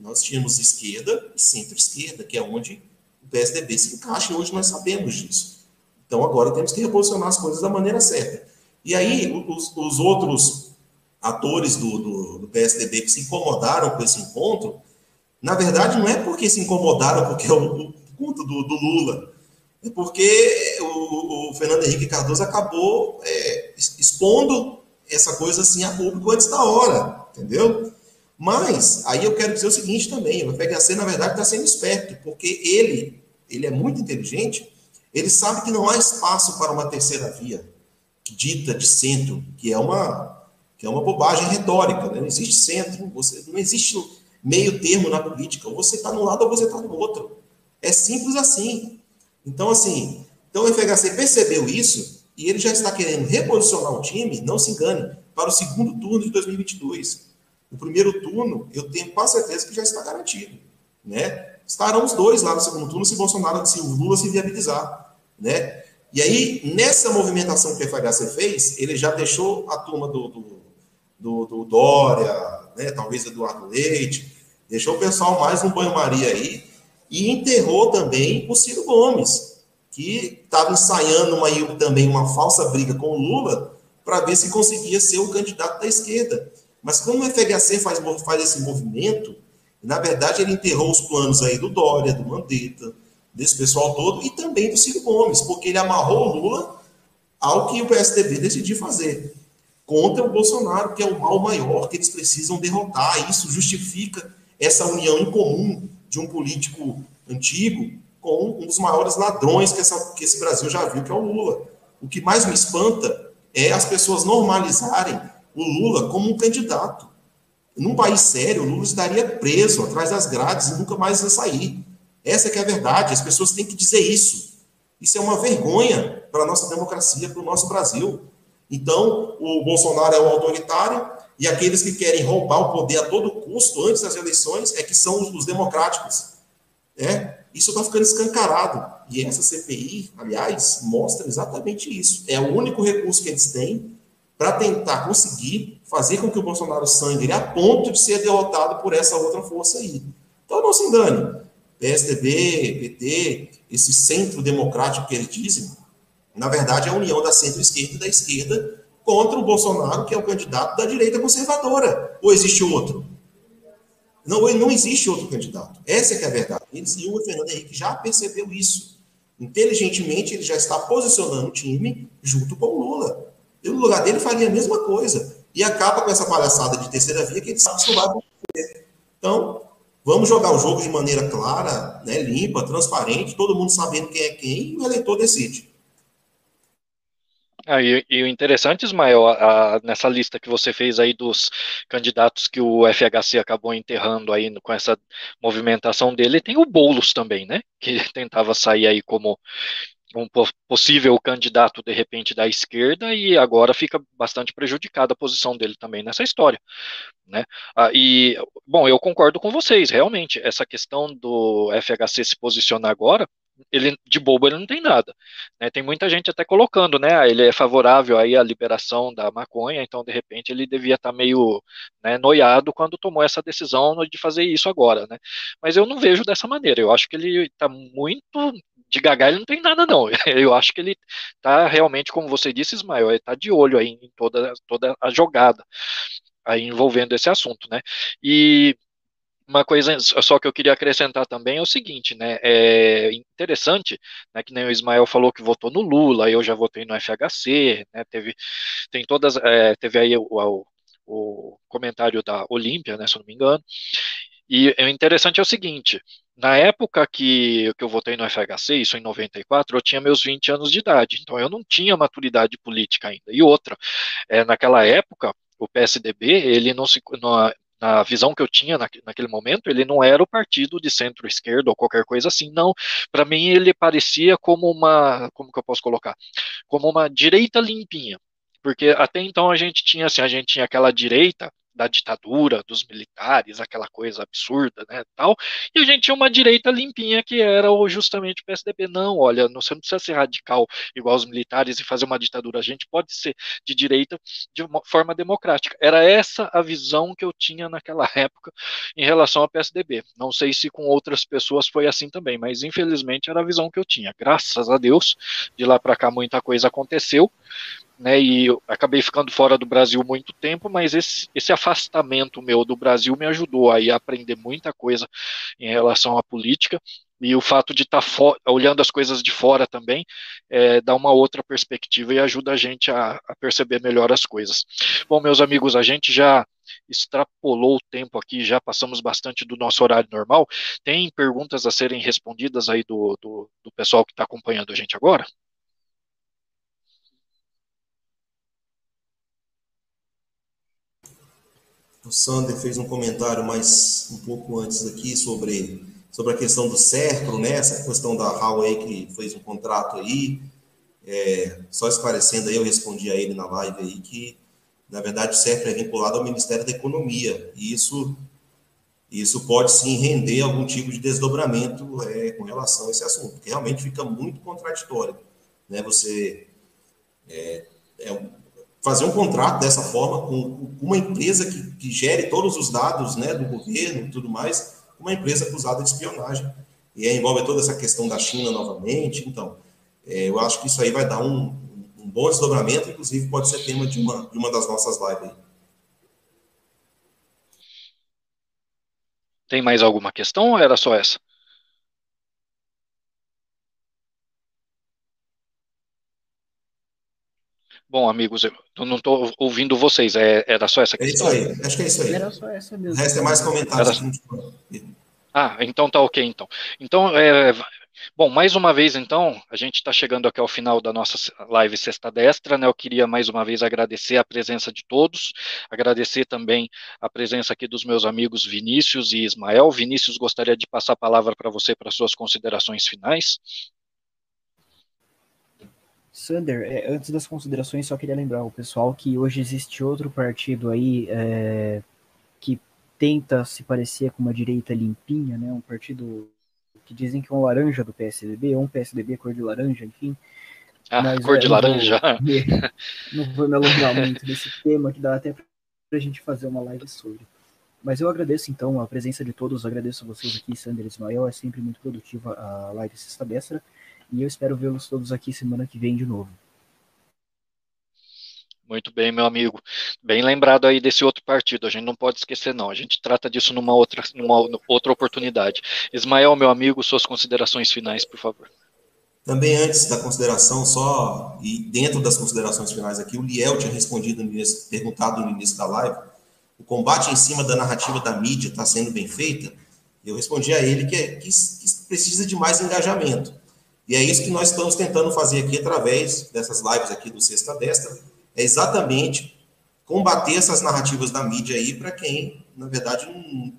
Nós tínhamos esquerda e centro-esquerda, que é onde o PSDB se encaixa, e hoje nós sabemos disso. Então agora temos que reposicionar as coisas da maneira certa. E aí os, os outros atores do, do, do, PSDB que se incomodaram com esse encontro, na verdade não é porque se incomodaram porque é o, culto do, do, Lula, é porque o, o, Fernando Henrique Cardoso acabou é, expondo essa coisa assim a público antes da hora, entendeu? Mas aí eu quero dizer o seguinte também, o FHC na verdade está sendo esperto, porque ele, ele é muito inteligente Ele sabe que não há espaço para uma terceira via, dita de centro, que é uma, que é uma bobagem retórica. Né? Não existe centro, você, não existe meio termo na política. Ou você está num lado ou você está no outro. É simples assim. Então, assim, então o FHC percebeu isso e ele já está querendo reposicionar o time, não se engane, para o segundo turno de 2022. O primeiro turno, eu tenho quase certeza que já está garantido. Né? Estarão os dois lá no segundo turno se Bolsonaro, se o Lula se viabilizar. Né? E aí, nessa movimentação que o FHC fez, ele já deixou a turma do, do, do, do Dória, né, talvez Eduardo Leite, deixou o pessoal mais no banho-maria aí, e enterrou também o Ciro Gomes, que estava ensaiando uma, também uma falsa briga com o Lula para ver se conseguia ser o candidato da esquerda. Mas como o FHC faz, faz esse movimento, na verdade ele enterrou os planos aí do Dória, do Mandetta, desse pessoal todo, e também do Ciro Gomes, porque ele amarrou o Lula ao que o PSDB decidiu fazer, contra o Bolsonaro, que é o mal maior que eles precisam derrotar. Isso justifica essa união em comum de um político antigo com um dos maiores ladrões que, essa, que esse Brasil já viu, que é o Lula. O que mais me espanta é as pessoas normalizarem o Lula como um candidato. Num país sério, o Lula estaria preso atrás das grades e nunca mais ia sair. Essa que é a verdade, as pessoas têm que dizer isso. Isso é uma vergonha para a nossa democracia, para o nosso Brasil. Então, o Bolsonaro é o autoritário e aqueles que querem roubar o poder a todo custo antes das eleições é que são os, democráticos. É, isso está ficando escancarado. E essa CPI, aliás, mostra exatamente isso. É o único recurso que eles têm para tentar conseguir fazer com que o Bolsonaro sangre a ponto de ser derrotado por essa outra força aí. Então não se engane. PSDB, PT, esse centro democrático que eles dizem, na verdade é a união da centro-esquerda e da esquerda contra o Bolsonaro, que é o candidato da direita conservadora. Ou existe outro? Não, não existe outro candidato. Essa é a verdade. Eles, e o Fernando Henrique já percebeu isso. Inteligentemente, ele já está posicionando o time junto com o Lula. Eu, no lugar dele, faria a mesma coisa. E acaba com essa palhaçada de terceira via que ele sabe que vai acontecer. Então, Vamos jogar o jogo de maneira clara, né, limpa, transparente, todo mundo sabendo quem é quem e o eleitor decide. Ah, e, e, o interessante, Ismael, a, a, nessa lista que você fez aí dos candidatos que o FHC acabou enterrando aí com essa movimentação dele, tem o Boulos também, né? Que tentava sair aí como um possível candidato de repente da esquerda e agora fica bastante prejudicada a posição dele também nessa história, né? Ah, e bom, eu concordo com vocês, realmente essa questão do FHC se posicionar agora, ele de bobo ele não tem nada, né? Tem muita gente até colocando, né? Ah, ele é favorável aí à liberação da maconha, então de repente ele devia estar tá meio né, noiado quando tomou essa decisão de fazer isso agora, né? Mas eu não vejo dessa maneira. Eu acho que ele está muito de Gagá ele não tem nada, não. Eu acho que ele tá realmente, como você disse, Ismael, ele tá de olho aí em toda, toda a jogada aí envolvendo esse assunto, né? E uma coisa só que eu queria acrescentar também é o seguinte, né? É interessante, né? Que nem o Ismael falou que votou no Lula, eu já votei no FHC, né? Teve, tem todas, é, teve aí o, o, o comentário da Olímpia, né? Se eu não me engano. E o interessante é o seguinte: na época que, que eu votei no FHC, isso em 94, eu tinha meus 20 anos de idade, então eu não tinha maturidade política ainda. E outra, é, naquela época, o PSDB, ele não se. Na visão que eu tinha na, naquele momento, ele não era o partido de centro-esquerda ou qualquer coisa assim, não. Para mim, ele parecia como uma. Como que eu posso colocar? Como uma direita limpinha. Porque até então a gente tinha assim, a gente tinha aquela direita da ditadura, dos militares, aquela coisa absurda, né, tal, e a gente tinha uma direita limpinha que era justamente o PSDB. Não, olha, você não precisa ser radical igual os militares e fazer uma ditadura, a gente pode ser de direita de uma forma democrática. Era essa a visão que eu tinha naquela época em relação ao PSDB. Não sei se com outras pessoas foi assim também, mas infelizmente era a visão que eu tinha. Graças a Deus, de lá para cá muita coisa aconteceu, né, e eu acabei ficando fora do Brasil muito tempo, mas esse, esse afastamento meu do Brasil me ajudou aí a aprender muita coisa em relação à política, e o fato de estar tá olhando as coisas de fora também é, dá uma outra perspectiva e ajuda a gente a, a, perceber melhor as coisas. Bom, meus amigos, a gente já extrapolou o tempo aqui, já passamos bastante do nosso horário normal. Tem perguntas a serem respondidas aí do, do, do pessoal que está acompanhando a gente agora? O Sander fez um comentário mais um pouco antes aqui sobre, sobre a questão do Serpro, né? Essa questão da Huawei que fez um contrato aí. É, só esclarecendo aí, eu respondi a ele na live aí que, na verdade, o Serpro é vinculado ao Ministério da Economia. E isso, isso pode sim render algum tipo de desdobramento é, com relação a esse assunto, porque realmente fica muito contraditório. Né? Você é, é fazer um contrato dessa forma com, uma empresa que, que, gere todos os dados né, do governo e tudo mais, uma empresa acusada de espionagem. E aí envolve toda essa questão da China novamente. Então, é, eu acho que isso aí vai dar um, um, bom desdobramento, inclusive pode ser tema de uma, de uma das nossas lives aí. Tem mais alguma questão ou era só essa? Bom, amigos, eu não estou ouvindo vocês. É, era só essa questão? É isso aí, acho que é isso aí. Era só essa mesmo. O resto é mais comentários. Era... Ah, então tá ok, então. Então, é, bom, mais uma vez, então, a gente está chegando aqui ao final da nossa live Sexta Destra, né? Eu queria mais uma vez agradecer a presença de todos, agradecer também a presença aqui dos meus amigos Vinícius e Ismael. Vinícius, gostaria de passar a palavra para você para suas considerações finais. Sander, é, antes das considerações, só queria lembrar o pessoal que hoje existe outro partido aí é, que tenta se parecer com uma direita limpinha, né? Um partido que dizem que é um laranja do PSDB, ou um PSDB cor de laranja, enfim. Ah, Mas, cor é, de laranja. Não vou, me alongar muito nesse tema, que dá até para a gente fazer uma live sobre. Mas eu agradeço então a presença de todos, agradeço a vocês aqui, Sander e Ismael, é sempre muito produtiva a live Sexta Destra. E eu espero vê-los todos aqui semana que vem de novo. Muito bem, meu amigo. Bem lembrado aí desse outro partido. A gente não pode esquecer, não. A gente trata disso numa outra, numa outra oportunidade. Ismael, meu amigo, suas considerações finais, por favor. Também antes da consideração, só, e dentro das considerações finais aqui, o Liel tinha respondido, no início, perguntado no início da live, o combate em cima da narrativa da mídia está sendo bem feita? Eu respondi a ele que, é, que, que precisa de mais engajamento. E é isso que nós estamos tentando fazer aqui através dessas lives aqui do Sexta Destra, é exatamente combater essas narrativas da mídia aí para quem, na verdade,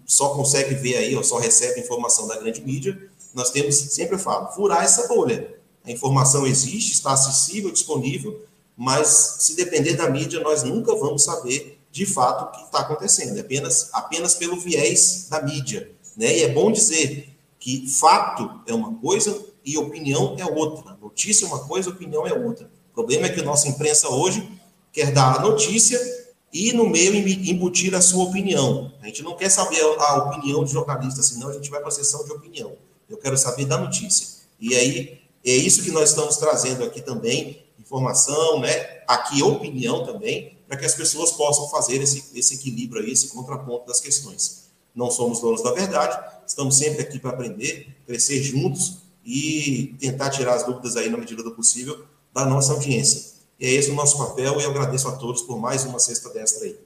só consegue ver aí ou só recebe informação da grande mídia. Nós temos, sempre eu falo, furar essa bolha. A informação existe, está acessível, disponível, mas se depender da mídia, nós nunca vamos saber de fato o que está acontecendo, é apenas, apenas pelo viés da mídia. Né? E é bom dizer que fato é uma coisa, e opinião é outra. Notícia é uma coisa, opinião é outra. O problema é que a nossa imprensa hoje quer dar a notícia e no meio embutir a sua opinião. A gente não quer saber a opinião de jornalista, senão a gente vai para a sessão de opinião. Eu quero saber da notícia. E aí é isso que nós estamos trazendo aqui também, informação, né? Aqui opinião também, para que as pessoas possam fazer esse, esse equilíbrio aí, esse contraponto das questões. Não somos donos da verdade, estamos sempre aqui para aprender, crescer juntos e tentar tirar as dúvidas aí na medida do possível da nossa audiência. E é esse o nosso papel e eu agradeço a todos por mais uma sexta destra aí.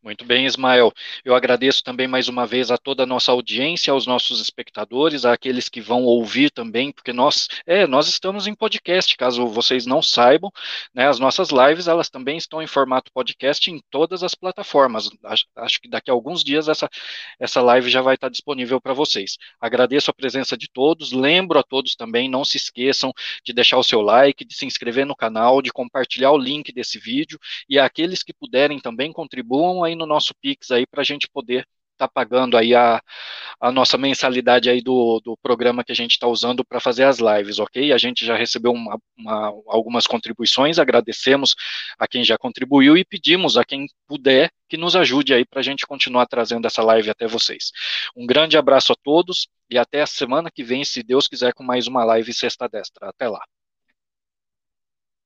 Muito bem, Ismael. Eu agradeço também mais uma vez a toda a nossa audiência, aos nossos espectadores, àqueles que vão ouvir também, porque nós, é, nós estamos em podcast, caso vocês não saibam, né, as nossas lives, elas também estão em formato podcast em todas as plataformas. Acho, acho que daqui a alguns dias essa, essa live já vai estar disponível para vocês. Agradeço a presença de todos, lembro a todos também, não se esqueçam de deixar o seu like, de se inscrever no canal, de compartilhar o link desse vídeo, e aqueles que puderem também contribuam aí no nosso Pix aí para a gente poder estar tá pagando aí a, a nossa mensalidade aí do, do programa que a gente está usando para fazer as lives, ok? A gente já recebeu uma, uma, algumas contribuições, agradecemos a quem já contribuiu e pedimos a quem puder que nos ajude aí para a gente continuar trazendo essa live até vocês. Um grande abraço a todos e até a semana que vem, se Deus quiser, com mais uma live Sexta Destra. Até lá.